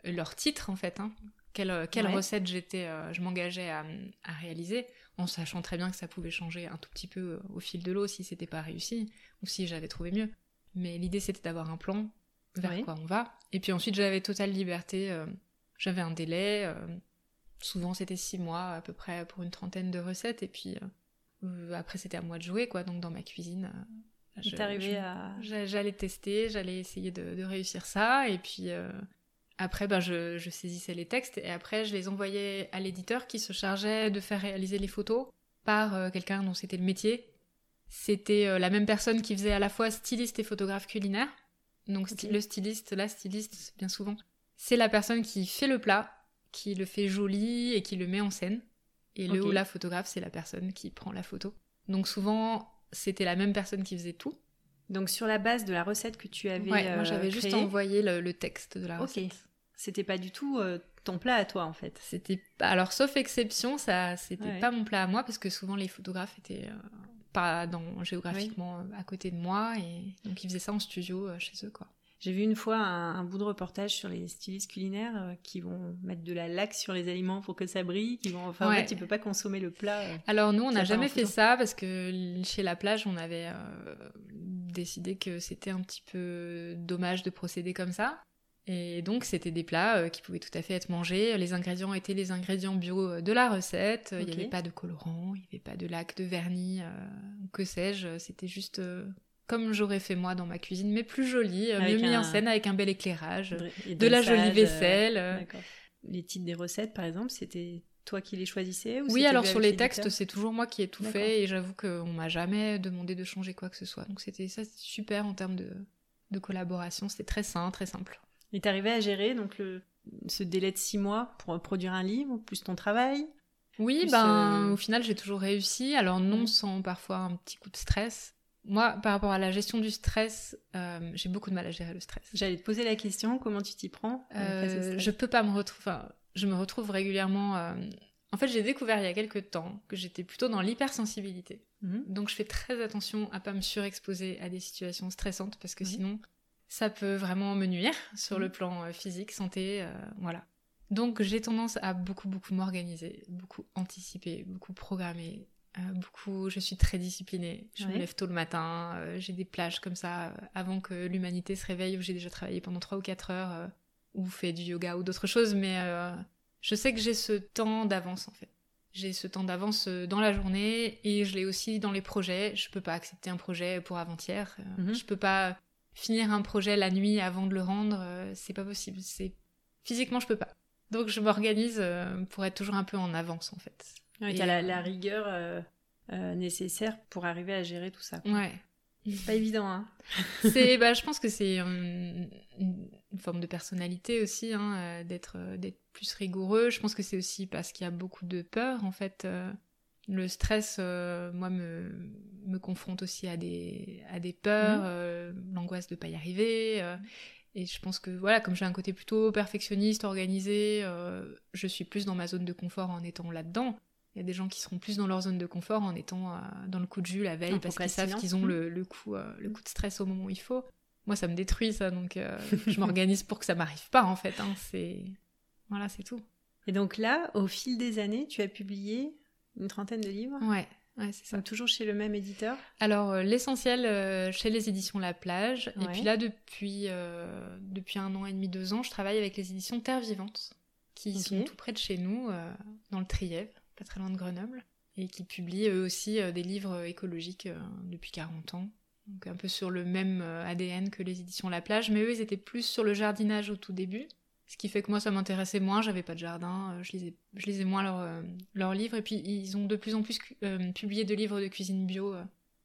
leur titre en fait, hein, quelle, quelle recette j'étais, je m'engageais à, à, réaliser, en sachant très bien que ça pouvait changer un tout petit peu au fil de l'eau si c'était pas réussi ou si j'avais trouvé mieux. Mais l'idée c'était d'avoir un plan vers quoi on va. Et puis ensuite, j'avais totale liberté. Euh, j'avais un délai. Euh, souvent, c'était six mois à peu près pour une trentaine de recettes. Et puis euh, après, c'était à moi de jouer, quoi. Donc dans ma cuisine. J'arrivais à. J'allais tester, j'allais essayer de, réussir ça. Et puis après, ben, je, je, saisissais les textes. Et après, je les envoyais à l'éditeur qui se chargeait de faire réaliser les photos par quelqu'un dont c'était le métier. C'était la même personne qui faisait à la fois styliste et photographe culinaire. Donc le styliste, la styliste, bien souvent, c'est la personne qui fait le plat, qui le fait joli et qui le met en scène. Et le ou la photographe, c'est la personne qui prend la photo. Donc souvent, c'était la même personne qui faisait tout. Donc sur la base de la recette que tu avais ouais, moi j'avais euh, juste envoyé le, texte de la recette. Ok. C'était pas du tout euh, ton plat à toi en fait. C'était alors sauf exception, ça c'était pas mon plat à moi parce que souvent les photographes étaient euh, pas dans, géographiquement euh, à côté de moi. Et donc ils faisaient ça en studio euh, chez eux, quoi. J'ai vu une fois un, bout de reportage sur les stylistes culinaires euh, qui vont mettre de la laque sur les aliments pour que ça brille, qui vont enfin en fait, tu peux pas consommer le plat. Alors nous on n'a jamais fait ça parce que chez la plage on avait décidé que c'était un petit peu dommage de procéder comme ça. Et donc, c'était des plats euh, qui pouvaient tout à fait être mangés. Les ingrédients étaient les ingrédients bio euh, de la recette. Il n'y avait pas de colorant, il n'y avait pas de lac, de vernis, euh, que sais-je. C'était juste comme j'aurais fait moi dans ma cuisine, mais plus joli, mieux mis en scène avec un bel éclairage, de la jolie vaisselle. les titres des recettes, par exemple, c'était toi qui les choisissais ou Oui, alors sur les textes, c'est toujours moi qui ai tout fait et j'avoue qu'on m'a jamais demandé de changer quoi que ce soit. Donc c'était ça, super en termes de, de collaboration. C'était très sain, très simple. Et t'arrivais à gérer donc le, ce délai de six mois pour produire un livre, plus ton travail? Oui, ben, euh, au final, j'ai toujours réussi. Alors non sans parfois un petit coup de stress. Moi, par rapport à la gestion du stress, euh, j'ai beaucoup de mal à gérer le stress. J'allais te poser la question, comment tu t'y prends euh, Je peux pas me retrouver... Enfin, je me retrouve régulièrement... En fait, j'ai découvert il y a quelques temps que j'étais plutôt dans l'hypersensibilité. Mhm. Donc, je fais très attention à pas me surexposer à des situations stressantes parce que sinon, ça peut vraiment me nuire sur le mhm. plan euh, physique, santé, euh, voilà. Donc j'ai tendance à beaucoup beaucoup m'organiser, beaucoup anticiper, beaucoup programmer, euh, beaucoup. Je suis très disciplinée. Je me lève tôt le matin. j'ai des plages comme ça avant que l'humanité se réveille où j'ai déjà travaillé pendant 3 ou 4 heures ou fait du yoga ou d'autres choses, mais je sais que j'ai ce temps d'avance en fait. J'ai ce temps d'avance dans la journée et je l'ai aussi dans les projets. Je peux pas accepter un projet pour avant-hier. Mhm. Je peux pas finir un projet la nuit avant de le rendre, euh, c'est pas possible. C'est physiquement je peux pas. Donc je m'organise euh, pour être toujours un peu en avance en fait. Ouais, t'as la, rigueur euh, nécessaire pour arriver à gérer tout ça. Ouais. C'est pas évident, hein. c'est, bah, je pense que c'est une, forme de personnalité aussi, hein, d'être, d'être plus rigoureux. Je pense que c'est aussi parce qu'il y a beaucoup de peur, en fait. Le stress, euh, moi, me, me, confronte aussi à des, à des peurs, mhm. euh, l'angoisse de ne pas y arriver. Euh, et je pense que, voilà, comme j'ai un côté plutôt perfectionniste, organisé, je suis plus dans ma zone de confort en étant là-dedans. Il y a des gens qui seront plus dans leur zone de confort en étant dans le coup de jus la veille parce qu'ils savent qu'ils ont mhm. le, le, coup, le coup de stress au moment où il faut. Moi, ça me détruit, ça, donc je m'organise pour que ça m'arrive pas, en fait. Hein, c'est... Voilà, c'est tout. Et donc là, au fil des années, tu as publié une trentaine de livres Ouais. Ouais, c'est ça. toujours chez le même éditeur Alors, euh, l'essentiel euh, chez les éditions La Plage. Et puis là, depuis, euh, depuis un an et demi, deux ans, je travaille avec les éditions Terre Vivante, qui sont tout près de chez nous, dans le Trièvre, pas très loin de Grenoble, et qui publient eux aussi des livres écologiques depuis 40 ans. Donc, un peu sur le même ADN que les éditions La Plage, mais eux, ils étaient plus sur le jardinage au tout début. Ce qui fait que moi, ça m'intéressait moins, j'avais pas de jardin, je lisais, je lisais moins leurs leur livres. Et puis, ils ont de plus en plus publié de livres de cuisine bio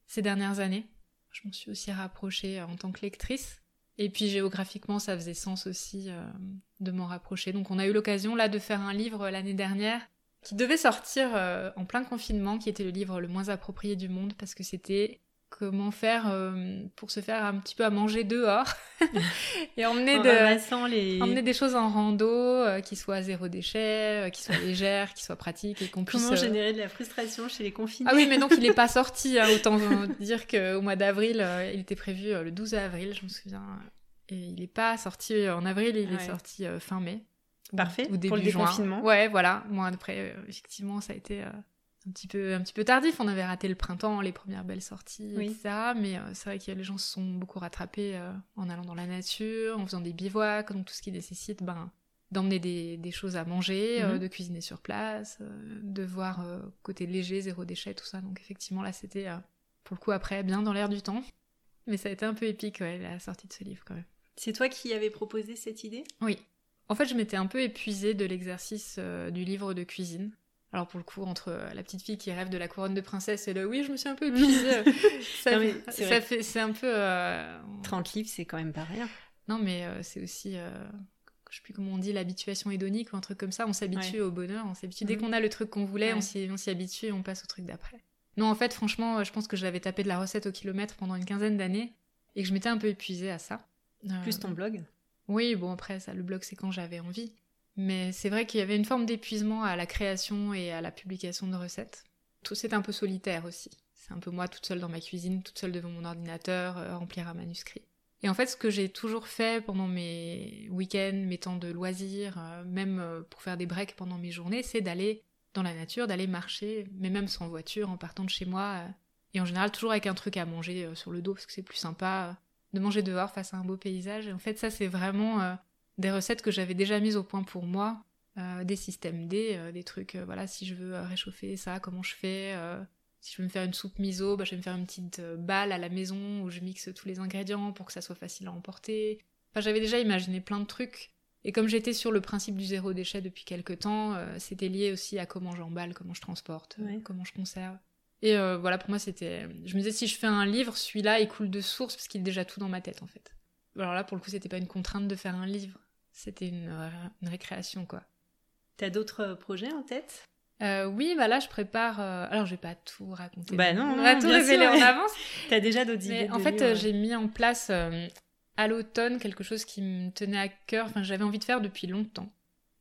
ces dernières années. Je m'en suis aussi rapprochée en tant que lectrice. Et puis géographiquement, ça faisait sens aussi de m'en rapprocher. Donc on a eu l'occasion là de faire un livre l'année dernière qui devait sortir euh, en plein confinement, qui était le livre le moins approprié du monde parce que c'était comment faire euh, pour se faire un petit peu à manger dehors et emmener, de, les... emmener des choses en rando euh, qui soient zéro déchet, qui soient légères, qui soient pratiques et qu'on puisse... Comment générer de la frustration chez les confinés Ah oui, mais donc il n'est pas sorti, hein, autant dire qu'au mois d'avril, il était prévu le 12 avril, je me souviens, et il n'est pas sorti en avril, il est sorti fin mai. Parfait. Ou début pour le déconfinement. Ouais, voilà. Moi, après, euh, effectivement, ça a été euh, un petit peu un petit peu tardif. On avait raté le printemps, les premières belles sorties, etc. Mais euh, c'est vrai que les gens se sont beaucoup rattrapés en allant dans la nature, en faisant des bivouacs, donc tout ce qui nécessite ben, d'emmener des, des, choses à manger, mhm. de cuisiner sur place, de voir côté léger, zéro déchet, tout ça. Donc effectivement, là, c'était pour le coup après bien dans l'air du temps. Mais ça a été un peu épique, ouais, la sortie de ce livre quand même. C'est toi qui avais proposé cette idée? Oui, en fait, je m'étais un peu épuisée de l'exercice euh, du livre de cuisine. Alors pour le coup, entre euh, la petite fille qui rêve de la couronne de princesse et le oui, je me suis un peu épuisée, ça, fait, c'est un peu... 30 euh, livres, c'est quand même pas rien. Non, mais c'est aussi, je sais plus comment on dit, l'habituation hédonique ou un truc comme ça. On s'habitue au bonheur, on s'habitue. Dès mhm. qu'on a le truc qu'on voulait, on s'y habitue et on passe au truc d'après. Non, en fait, franchement, je pense que j'avais tapé de la recette au kilomètre pendant une quinzaine d'années et que je m'étais un peu épuisée à ça. Plus ton blog? Oui, bon après ça, le blog c'est quand j'avais envie. Mais c'est vrai qu'il y avait une forme d'épuisement à la création et à la publication de recettes. Tout c'est un peu solitaire aussi. C'est un peu moi toute seule dans ma cuisine, toute seule devant mon ordinateur, euh, remplir un manuscrit. Et en fait, ce que j'ai toujours fait pendant mes week-ends, mes temps de loisirs, euh, même euh, pour faire des breaks pendant mes journées, c'est d'aller dans la nature, d'aller marcher, mais même sans voiture, en partant de chez moi. et en général, toujours avec un truc à manger sur le dos, parce que c'est plus sympa de manger dehors face à un beau paysage. Et en fait, ça, c'est vraiment des recettes que j'avais déjà mises au point pour moi, euh, des systèmes D, euh, des trucs, voilà, si je veux réchauffer ça, comment je fais Si je veux me faire une soupe miso, bah, je vais me faire une petite balle à la maison où je mixe tous les ingrédients pour que ça soit facile à emporter. Enfin, j'avais déjà imaginé plein de trucs. Et comme j'étais sur le principe du zéro déchet depuis quelques temps, c'était lié aussi à comment j'emballe, comment je transporte, comment je conserve. Et euh, voilà, pour moi, c'était. Je me disais, si je fais un livre, celui-là, il coule de source parce qu'il est déjà tout dans ma tête, en fait. Alors là, pour le coup, c'était pas une contrainte de faire un livre. C'était une, euh, récréation, quoi. T'as d'autres projets en tête? Euh, oui, bah là je prépare. Alors je vais pas tout raconter. Bah non, on va tout révéler en avance. T'as déjà d'autres idées. En fait, j'ai mis en place à l'automne quelque chose qui me tenait à cœur. Enfin, j'avais envie de faire depuis longtemps.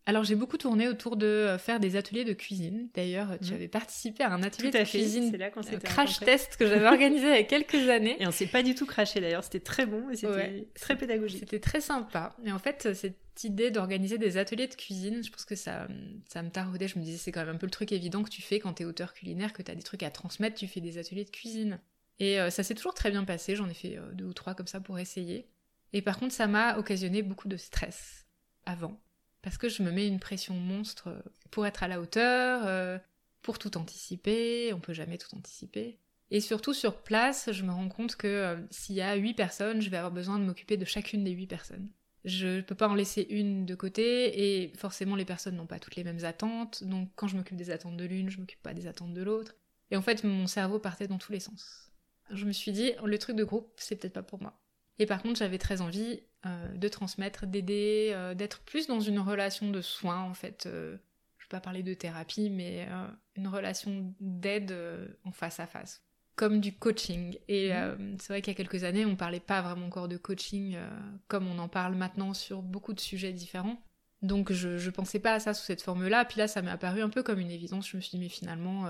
Alors j'ai beaucoup tourné autour de euh, faire des ateliers de cuisine. D'ailleurs, tu mhm. avais participé à un atelier de cuisine là euh, crash test que j'avais organisé il y a quelques années. Et on s'est pas du tout craché d'ailleurs, c'était très bon et c'était très pédagogique. C'était très sympa. Et en fait, cette idée d'organiser des ateliers de cuisine, je pense que ça, ça me taraudait. Je me disais, c'est quand même un peu le truc évident que tu fais quand tu es auteur culinaire, que tu as des trucs à transmettre, tu fais des ateliers de cuisine. Et euh, ça s'est toujours très bien passé, j'en ai fait deux ou trois comme ça pour essayer. Et par contre, ça m'a occasionné beaucoup de stress avant parce que je me mets une pression monstre pour être à la hauteur, euh, pour tout anticiper, on peut jamais tout anticiper. Et surtout sur place, je me rends compte que euh, s'il y a huit personnes, je vais avoir besoin de m'occuper de chacune des huit personnes. Je ne peux pas en laisser une de côté, et forcément les personnes n'ont pas toutes les mêmes attentes, donc quand je m'occupe des attentes de l'une, je m'occupe pas des attentes de l'autre. Et en fait, mon cerveau partait dans tous les sens. Je me suis dit, le truc de groupe, c'est peut-être pas pour moi. Et par contre, j'avais très envie euh, de transmettre, d'aider, euh, d'être plus dans une relation de soins en fait. Euh, je ne vais pas parler de thérapie, mais une relation d'aide en face à face, comme du coaching. Et mhm. c'est vrai qu'il y a quelques années, on ne parlait pas vraiment encore de coaching comme on en parle maintenant sur beaucoup de sujets différents. Donc je, ne pensais pas à ça sous cette forme-là. Puis là, ça m'est apparu un peu comme une évidence. Je me suis dit, mais finalement,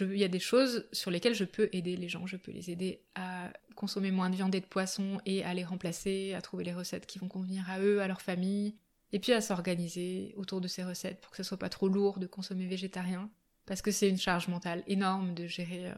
il y a des choses sur lesquelles je peux aider les gens, je peux les aider à consommer moins de viande et de poisson et à les remplacer, à trouver les recettes qui vont convenir à eux, à leur famille, et puis à s'organiser autour de ces recettes pour que ce soit pas trop lourd de consommer végétarien, parce que c'est une charge mentale énorme de gérer euh,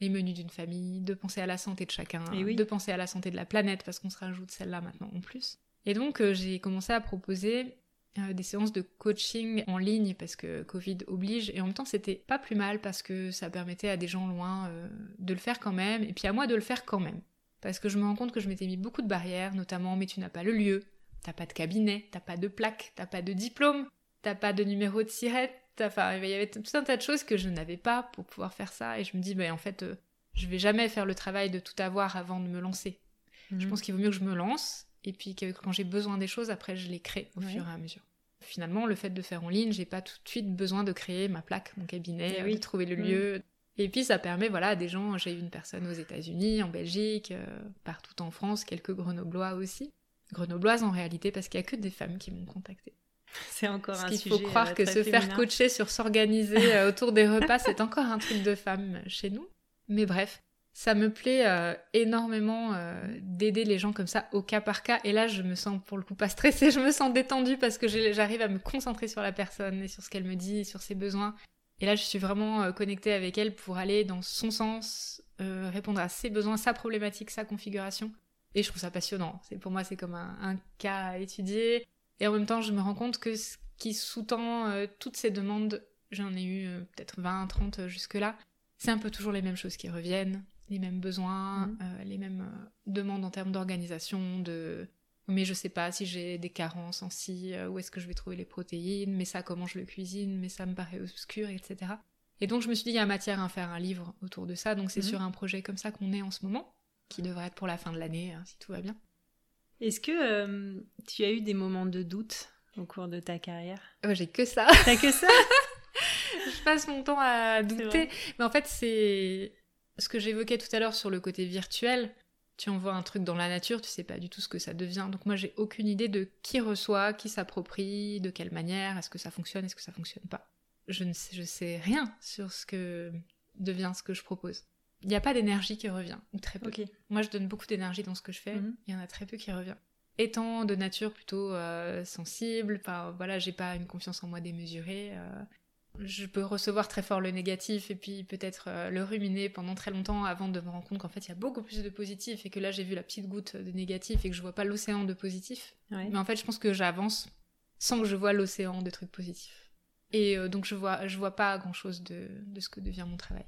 les menus d'une famille, de penser à la santé de chacun, de penser à la santé de la planète, parce qu'on se rajoute celle-là maintenant en plus. Et donc euh, j'ai commencé à proposer euh, des séances de coaching en ligne parce que Covid oblige et en même temps c'était pas plus mal parce que ça permettait à des gens loin euh, de le faire quand même et puis à moi de le faire quand même parce que je me rends compte que je m'étais mis beaucoup de barrières notamment mais tu n'as pas le lieu t'as pas de cabinet, t'as pas de plaque, t'as pas de diplôme, t'as pas de numéro de sirette. Enfin, il y avait tout un tas de choses que je n'avais pas pour pouvoir faire ça. Et je me dis, ben, en fait, euh, je vais jamais faire le travail de tout avoir avant de me lancer. Je Mhm. pense qu'il vaut mieux que je me lance et puis que quand j'ai besoin des choses, après, je les crée au fur et à mesure. Finalement, le fait de faire en ligne, j'ai pas tout de suite besoin de créer ma plaque, mon cabinet, Eh euh, oui. de trouver le Mhm. lieu. Et puis ça permet, voilà, à des gens, j'ai eu une personne aux États-Unis, en Belgique, euh, partout en France, quelques grenoblois aussi. Grenobloises en réalité, parce qu'il y a que des femmes qui m'ont contacté. C'est encore Parce un sujet faut croire euh, que se faire coacher sur s'organiser autour des repas, c'est encore un truc de femme chez nous. Mais bref, ça me plaît euh, énormément euh, d'aider les gens comme ça au cas par cas. Et là, je me sens pour le coup pas stressée, je me sens détendue parce que j'arrive à me concentrer sur la personne et sur ce qu'elle me dit, sur ses besoins. Et là, je suis vraiment euh, connectée avec elle pour aller dans son sens, répondre à ses besoins, sa problématique, sa configuration. Et je trouve ça passionnant. Pour moi, c'est comme un, un cas à étudier. Et en même temps, je me rends compte que ce qui sous-tend toutes ces demandes, j'en ai eu peut-être 20, 30 jusque-là, c'est un peu toujours les mêmes choses qui reviennent, les mêmes besoins, Mhm. euh, les mêmes euh, demandes en termes d'organisation, de mais je sais pas si j'ai des carences en ci, euh, où est-ce que je vais trouver les protéines, mais ça comment je le cuisine, mais ça me paraît obscur, etc. Et donc je me suis dit, il y a matière à faire un livre autour de ça, donc c'est Mhm. sur un projet comme ça qu'on est en ce moment, qui devrait être pour la fin de l'année, hein, si tout va bien. Est-ce que euh, tu as eu des moments de doute au cours de ta carrière? Ouais, j'ai que ça. T'as que ça? Je passe mon temps à douter. Mais en fait, c'est ce que j'évoquais tout à l'heure sur le côté virtuel. Tu envoies un truc dans la nature, tu sais pas du tout ce que ça devient. Donc moi, j'ai aucune idée de qui reçoit, qui s'approprie, de quelle manière, est-ce que ça fonctionne, est-ce que ça fonctionne pas. Je ne sais, je sais rien sur ce que devient ce que je propose. Il n'y a pas d'énergie qui revient, ou très peu. Ok. Moi, je donne beaucoup d'énergie dans ce que je fais. Mhm. Il y en a très peu qui revient. Étant de nature plutôt euh, sensible, enfin voilà, j'ai pas une confiance en moi démesurée. euh, je peux recevoir très fort le négatif et puis peut-être euh, le ruminer pendant très longtemps avant de me rendre compte qu'en fait il y a beaucoup plus de positif et que là j'ai vu la petite goutte de négatif et que je vois pas l'océan de positif. Ouais. Mais en fait, je pense que j'avance sans que je vois l'océan de trucs positifs. Et euh, donc je vois, je vois pas grand chose de, de ce que devient mon travail.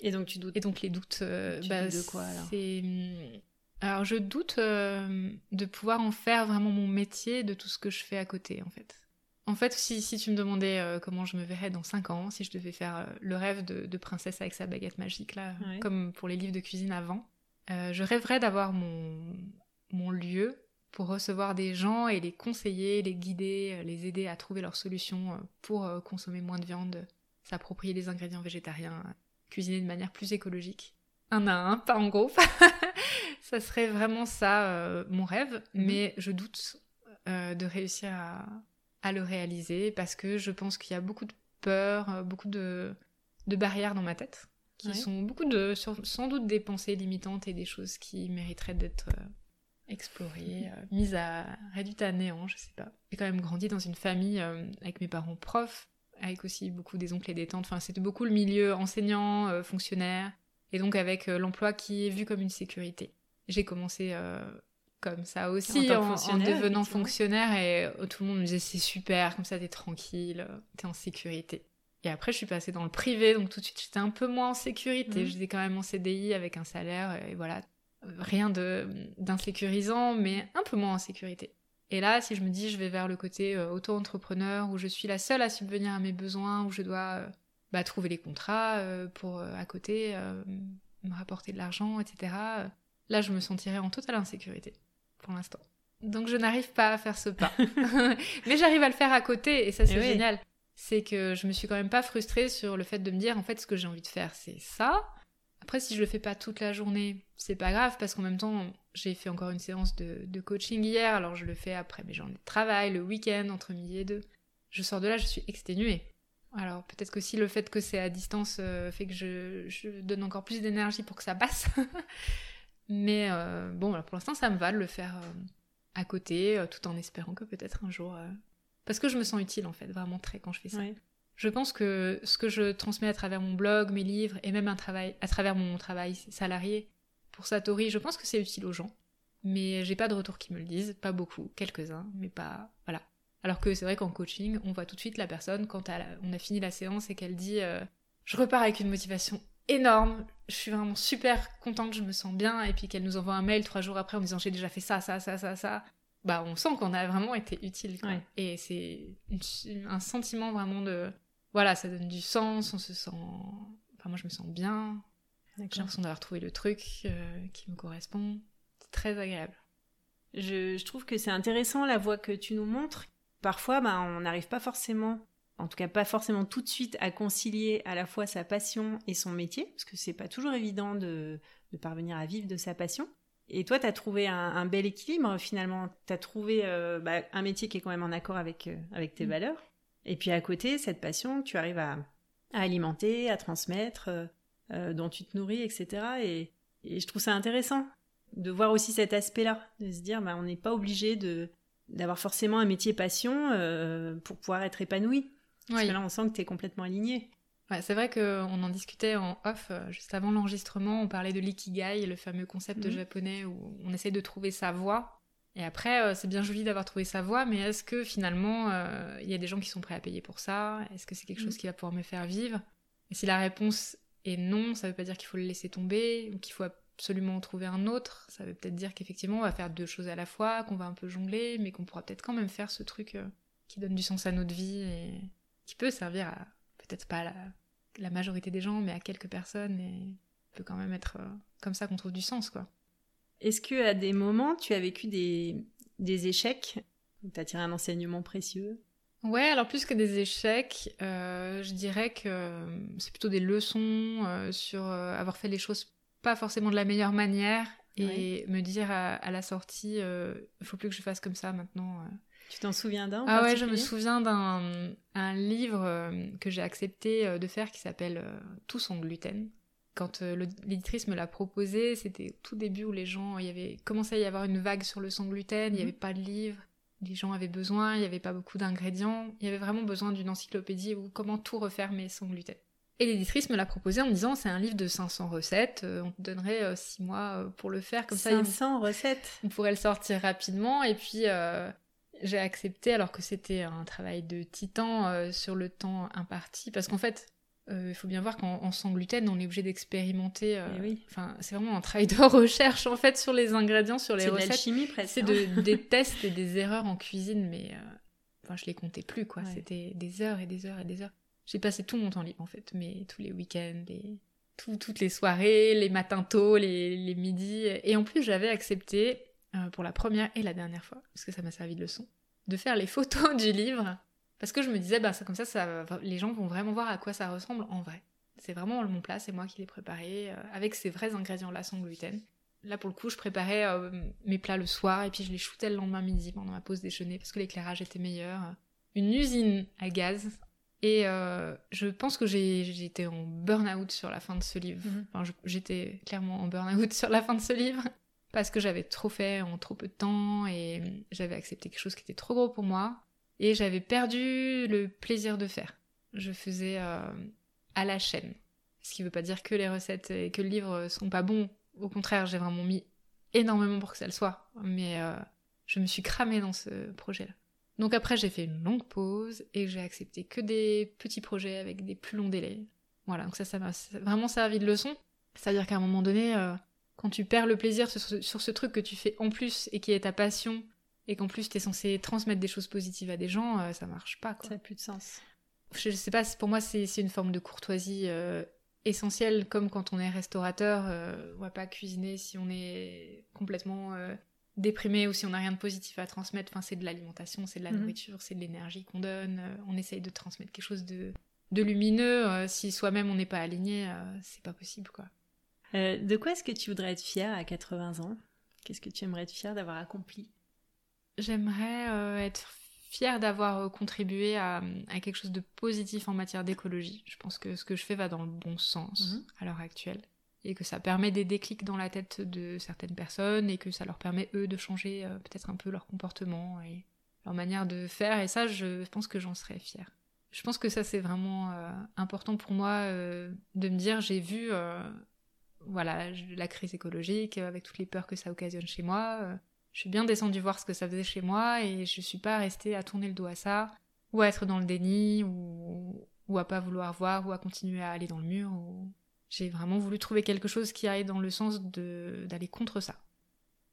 Et donc tu doutes Et donc les doutes, euh, Tu bah, doutes de quoi, alors c'est... hum, Alors je doute euh, de pouvoir en faire vraiment mon métier de tout ce que je fais à côté en fait. En fait, si, si tu me demandais euh, comment je me verrais dans 5 ans, si je devais faire euh, le rêve de, de princesse avec sa baguette magique là, Ouais. comme pour les livres de cuisine avant, euh, je rêverais d'avoir mon, mon lieu pour recevoir des gens et les conseiller, les guider, les aider à trouver leurs solutions pour consommer moins de viande, s'approprier les ingrédients végétariens, cuisiner de manière plus écologique. Un à un, pas en groupe. ça serait vraiment ça mon rêve, Mhm. mais je doute de réussir à, à le réaliser parce que je pense qu'il y a beaucoup de peur, euh, beaucoup de, de barrières dans ma tête qui Ouais. sont beaucoup de sans doute des pensées limitantes et des choses qui mériteraient d'être euh, explorées, euh, mises à réduites à néant, je sais pas. J'ai quand même grandi dans une famille euh, avec mes parents profs, avec aussi beaucoup des oncles et des tantes. Enfin, c'était beaucoup le milieu enseignant, euh, fonctionnaire, et donc avec l'emploi qui est vu comme une sécurité. J'ai commencé comme ça aussi, en, devenant fonctionnaire, et euh, tout le monde me disait c'est super, comme ça t'es tranquille, euh, t'es en sécurité. Et après, je suis passée dans le privé, donc tout de suite, j'étais un peu moins en sécurité. Mhm. J'étais quand même en CDI avec un salaire, et voilà, rien d'insécurisant, mais un peu moins en sécurité. Et là, si je me dis, je vais vers le côté euh, auto-entrepreneur, où je suis la seule à subvenir à mes besoins, où je dois euh, bah, trouver les contrats euh, pour à côté me rapporter de l'argent, etc. Là, je me sentirais en totale insécurité pour l'instant. Donc, je n'arrive pas à faire ce pas. mais j'arrive à le faire à côté, et ça, c'est Eh oui. génial. C'est que je me suis quand même pas frustrée sur le fait de me dire, en fait, ce que j'ai envie de faire, c'est ça. Après, si je le fais pas toute la journée, c'est pas grave parce qu'en même temps, j'ai fait encore une séance de, de coaching hier, alors je le fais après mes journées de travail, le week-end, entre midi et deux. Je sors de là, je suis exténuée. Alors peut-être que si le fait que c'est à distance euh, fait que je, je donne encore plus d'énergie pour que ça passe. Mais euh, bon, voilà, pour l'instant, ça me va de le faire euh, à côté, euh, tout en espérant que peut-être un jour. Parce que je me sens utile en fait, vraiment très quand je fais ça. Ouais. Je pense que ce que je transmets à travers mon blog, mes livres et même un travail, à travers mon travail salarié pour Satori, je pense que c'est utile aux gens. Mais j'ai pas de retour qui me le disent, pas beaucoup, quelques-uns, mais pas. Voilà. Alors que c'est vrai qu'en coaching, on voit tout de suite la personne quand on a fini la séance et qu'elle dit Je repars avec une motivation énorme, je suis vraiment super contente, je me sens bien, et puis qu'elle nous envoie un mail trois jours après en disant J'ai déjà fait ça, ça, ça, ça, ça. bah, on sent qu'on a vraiment été utile. Et c'est un sentiment vraiment de. Voilà, ça donne du sens, on se sent. Enfin, moi, je me sens bien. J'ai l'impression d'avoir trouvé le truc euh, qui me correspond. C'est très agréable. Je, trouve que c'est intéressant la voie que tu nous montres. Parfois, bah, on n'arrive pas forcément, en tout cas pas forcément tout de suite, à concilier à la fois sa passion et son métier, parce que c'est pas toujours évident de, parvenir à vivre de sa passion. Et toi, tu as trouvé un, bel équilibre finalement. Tu as trouvé euh, bah, un métier qui est quand même en accord avec, euh, avec tes mm. valeurs. Et puis à côté, cette passion, tu arrives à, alimenter, à transmettre, euh, dont tu te nourris, etc. Et, et, je trouve ça intéressant de voir aussi cet aspect-là, de se dire, bah, on n'est pas obligé de d'avoir forcément un métier passion pour pouvoir être épanoui. Parce que là, on sent que tu es complètement aligné c'est vrai qu'on en discutait en off, euh, juste avant l'enregistrement, on parlait de l'ikigai, le fameux concept mhm. japonais où on essaie de trouver sa voie. Et après, euh, c'est bien joli d'avoir trouvé sa voie, mais est-ce que finalement, euh, il y a des gens qui sont prêts à payer pour ça? Est-ce que c'est quelque chose mhm. qui va pouvoir me faire vivre? Et si la réponse est non, ça veut pas dire qu'il faut le laisser tomber ou qu'il faut absolument en trouver un autre. Ça veut peut-être dire qu'effectivement, on va faire deux choses à la fois, qu'on va un peu jongler, mais qu'on pourra peut-être quand même faire ce truc qui donne du sens à notre vie et qui peut servir à peut-être pas la la majorité des gens, mais à quelques personnes, et peut quand même être euh, comme ça qu'on trouve du sens, quoi. Est-ce que à des moments, tu as vécu des, des échecs? Tu as tiré un enseignement précieux? Ouais, alors plus que des échecs, euh, je dirais que euh, c'est plutôt des leçons sur avoir fait les choses pas forcément de la meilleure manière et me dire à, la sortie, il faut plus que je fasse comme ça maintenant. Tu t'en souviens d'un Ah ouais, je me souviens d'un un livre euh, que j'ai accepté euh, de faire qui s'appelle euh, Tout sans gluten. Quand l'éditrice me l'a proposé, c'était tout début où les gens, il y avait commencé à y avoir une vague sur le sans gluten, il n'y mhm. avait pas de livre, les gens avaient besoin, il n'y avait pas beaucoup d'ingrédients, il y avait vraiment besoin d'une encyclopédie où comment tout refaire mais sans gluten. Et l'éditrice me l'a proposé en me disant c'est un livre de 500 recettes, on te donnerait 6 mois pour le faire comme 500 ça. 500 recettes? On pourrait le sortir rapidement et puis j'ai accepté alors que c'était un travail de titan euh, sur le temps imparti. Parce qu'en fait euh, il faut bien voir qu'en sans gluten on est obligé d'expérimenter euh, eh oui. enfin c'est vraiment un travail de recherche en fait sur les ingrédients sur les recettes. c'est presque c'est de, des tests et des erreurs en cuisine mais enfin je les comptais plus quoi. C'était des heures et des heures et des heures. J'ai passé tout mon temps libre en fait mais tous les week-ends les toutes les soirées les matins tôt les, les midis. Et en plus j'avais accepté euh, pour la première et la dernière fois, parce que ça m'a servi de leçon, de faire les photos du livre, parce que je me disais, bah, ça, comme ça, ça, les gens vont vraiment voir à quoi ça ressemble en vrai. C'est vraiment mon plat, c'est moi qui l'ai préparé, euh, avec ces vrais ingrédients-là sans gluten. Là, pour le coup, je préparais euh, mes plats le soir, et puis je les shootais le lendemain midi pendant ma pause déjeuner, parce que l'éclairage était meilleur. Une usine à gaz, et je pense que été en burn-out sur la fin de ce livre. Mhm. Enfin, j'étais clairement en burn-out sur la fin de ce livre parce que j'avais trop fait en trop peu de temps et j'avais accepté quelque chose qui était trop gros pour moi et j'avais perdu le plaisir de faire. Je faisais euh, à la chaîne. Ce qui veut pas dire que les recettes et que le livre sont pas bons. Au contraire, j'ai vraiment mis énormément pour que ça le soit. Mais euh, je me suis cramée dans ce projet-là. Donc après, j'ai fait une longue pause et j'ai accepté que des petits projets avec des plus longs délais. Voilà, donc ça, ça m'a vraiment servi de leçon. C'est-à-dire qu'à un moment donné, euh, quand tu perds le plaisir sur ce, truc que tu fais en plus et qui est ta passion, et qu'en plus tu es censé transmettre des choses positives à des gens, euh, ça marche pas. Quoi. Ça n'a plus de sens. Je, sais pas, pour moi c'est une forme de courtoisie euh, essentielle, comme quand on est restaurateur, euh, on va pas cuisiner si on est complètement déprimé ou si on n'a rien de positif à transmettre. Enfin, c'est de l'alimentation, c'est de la mhm. nourriture, c'est de l'énergie qu'on donne. on essaye de transmettre quelque chose de, de lumineux. si soi-même on n'est pas aligné, c'est pas possible quoi. Euh, de quoi est-ce que tu voudrais être fière à 80 ans? Qu'est-ce que tu aimerais être fière d'avoir accompli? J'aimerais euh, être fière d'avoir euh, contribué à, quelque chose de positif en matière d'écologie. Je pense que ce que je fais va dans le bon sens mhm. à l'heure actuelle et que ça permet des déclics dans la tête de certaines personnes et que ça leur permet eux de changer peut-être un peu leur comportement et leur manière de faire et ça je pense que j'en serais fière. Je pense que ça c'est vraiment important pour moi de me dire j'ai vu voilà, la crise écologique, euh, avec toutes les peurs que ça occasionne chez moi. Euh, je suis bien descendue voir ce que ça faisait chez moi et je suis pas restée à tourner le dos à ça, ou à être dans le déni, ou, ou à pas vouloir voir, ou à continuer à aller dans le mur. J'ai vraiment voulu trouver quelque chose qui aille dans le sens d'aller contre ça.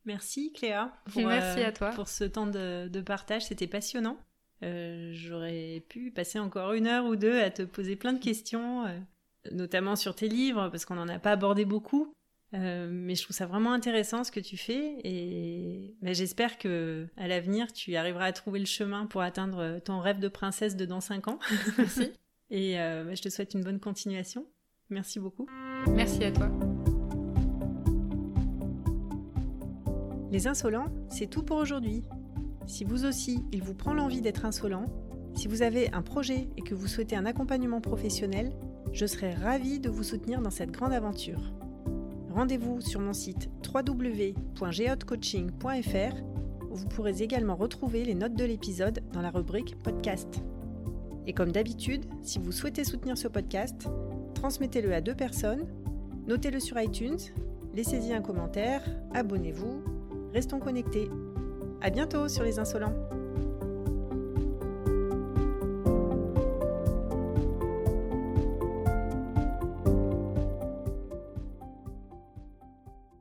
Merci Cléa. Merci à toi. Pour ce temps de, partage, c'était passionnant. J'aurais pu passer encore une heure ou deux à te poser plein de questions, notamment sur tes livres, parce qu'on n'en a pas abordé beaucoup. Euh, mais je trouve ça vraiment intéressant ce que tu fais et j'espère que à l'avenir tu arriveras à trouver le chemin pour atteindre ton rêve de princesse de dans 5 ans. Merci. et euh, bah, je te souhaite une bonne continuation. Merci beaucoup. Merci à toi. Les insolents, c'est tout pour aujourd'hui. Si vous aussi, il vous prend l'envie d'être insolent, si vous avez un projet et que vous souhaitez un accompagnement professionnel, je serai ravie de vous soutenir dans cette grande aventure rendez-vous sur mon site www.geotcoaching.fr où vous pourrez également retrouver les notes de l'épisode dans la rubrique podcast. Et comme d'habitude, si vous souhaitez soutenir ce podcast, transmettez-le à deux personnes, notez-le sur iTunes, laissez-y un commentaire, abonnez-vous, restons connectés. À bientôt sur les insolents.